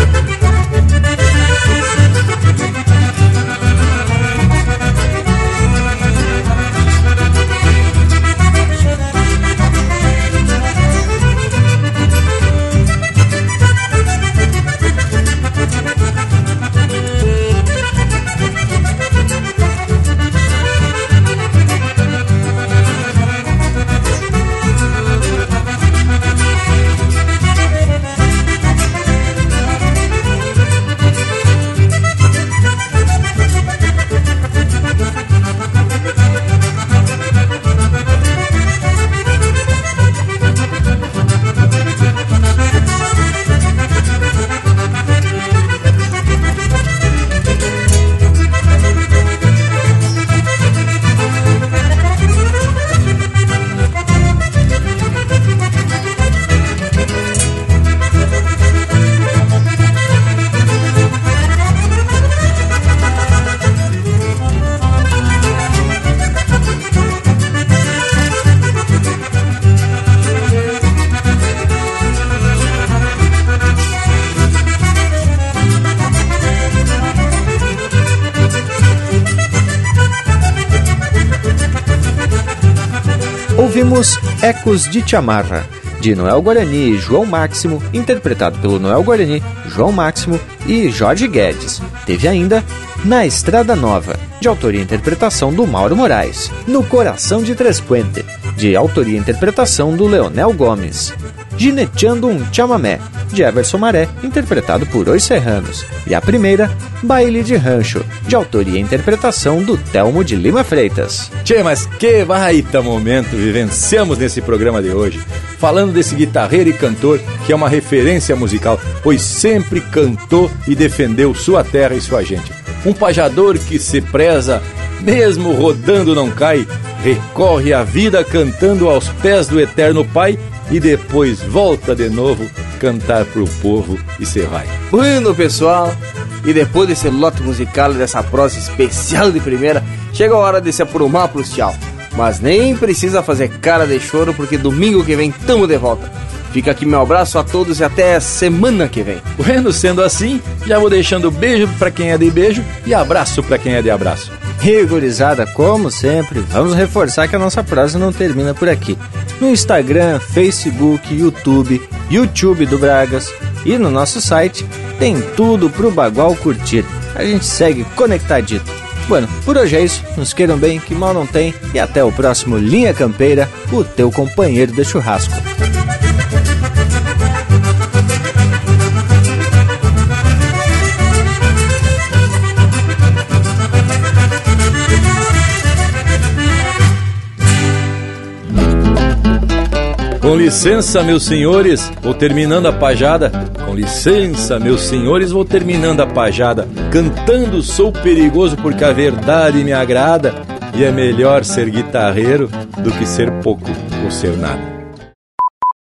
De Chamarra, de Noel Guarani e João Máximo, interpretado pelo Noel Guarani, João Máximo e Jorge Guedes. Teve ainda Na Estrada Nova, de autoria e interpretação do Mauro Moraes. No Coração de Tres Puente, de autoria e interpretação do Leonel Gomes. Gineteando um Chamamé, de Everson Maré, interpretado por Os Serranos. E a primeira, Baile de Rancho, de autoria e interpretação do Telmo de Lima Freitas. Tchê, mas que baita momento vivenciamos nesse programa de hoje. Falando desse guitarreiro e cantor que é uma referência musical, pois sempre cantou e defendeu sua terra e sua gente. Um pajador que se preza, mesmo rodando não cai, recorre à vida cantando aos pés do eterno Pai e depois volta de novo cantar pro povo e se vai. Bueno, pessoal, e depois desse lote musical e dessa prosa especial de primeira, chega a hora de se aprumar pro tchau. Mas nem precisa fazer cara de choro porque domingo que vem tamo de volta. Fica aqui meu abraço a todos e até semana que vem. Bueno, sendo assim, já vou deixando beijo para quem é de beijo e abraço para quem é de abraço. Gurizada, como sempre, vamos reforçar que a nossa prosa não termina por aqui. No Instagram, Facebook, YouTube, YouTube do Bragas e no nosso site tem tudo pro Bagual curtir. A gente segue conectadito. Bueno, por hoje é isso. Nos queiram bem, que mal não tem. E até o próximo Linha Campeira, o teu companheiro de churrasco. Com licença, meus senhores, vou terminando a pajada. Com licença, meus senhores, vou terminando a pajada. Cantando sou perigoso porque a verdade me agrada. E é melhor ser guitarreiro do que ser pouco ou ser nada.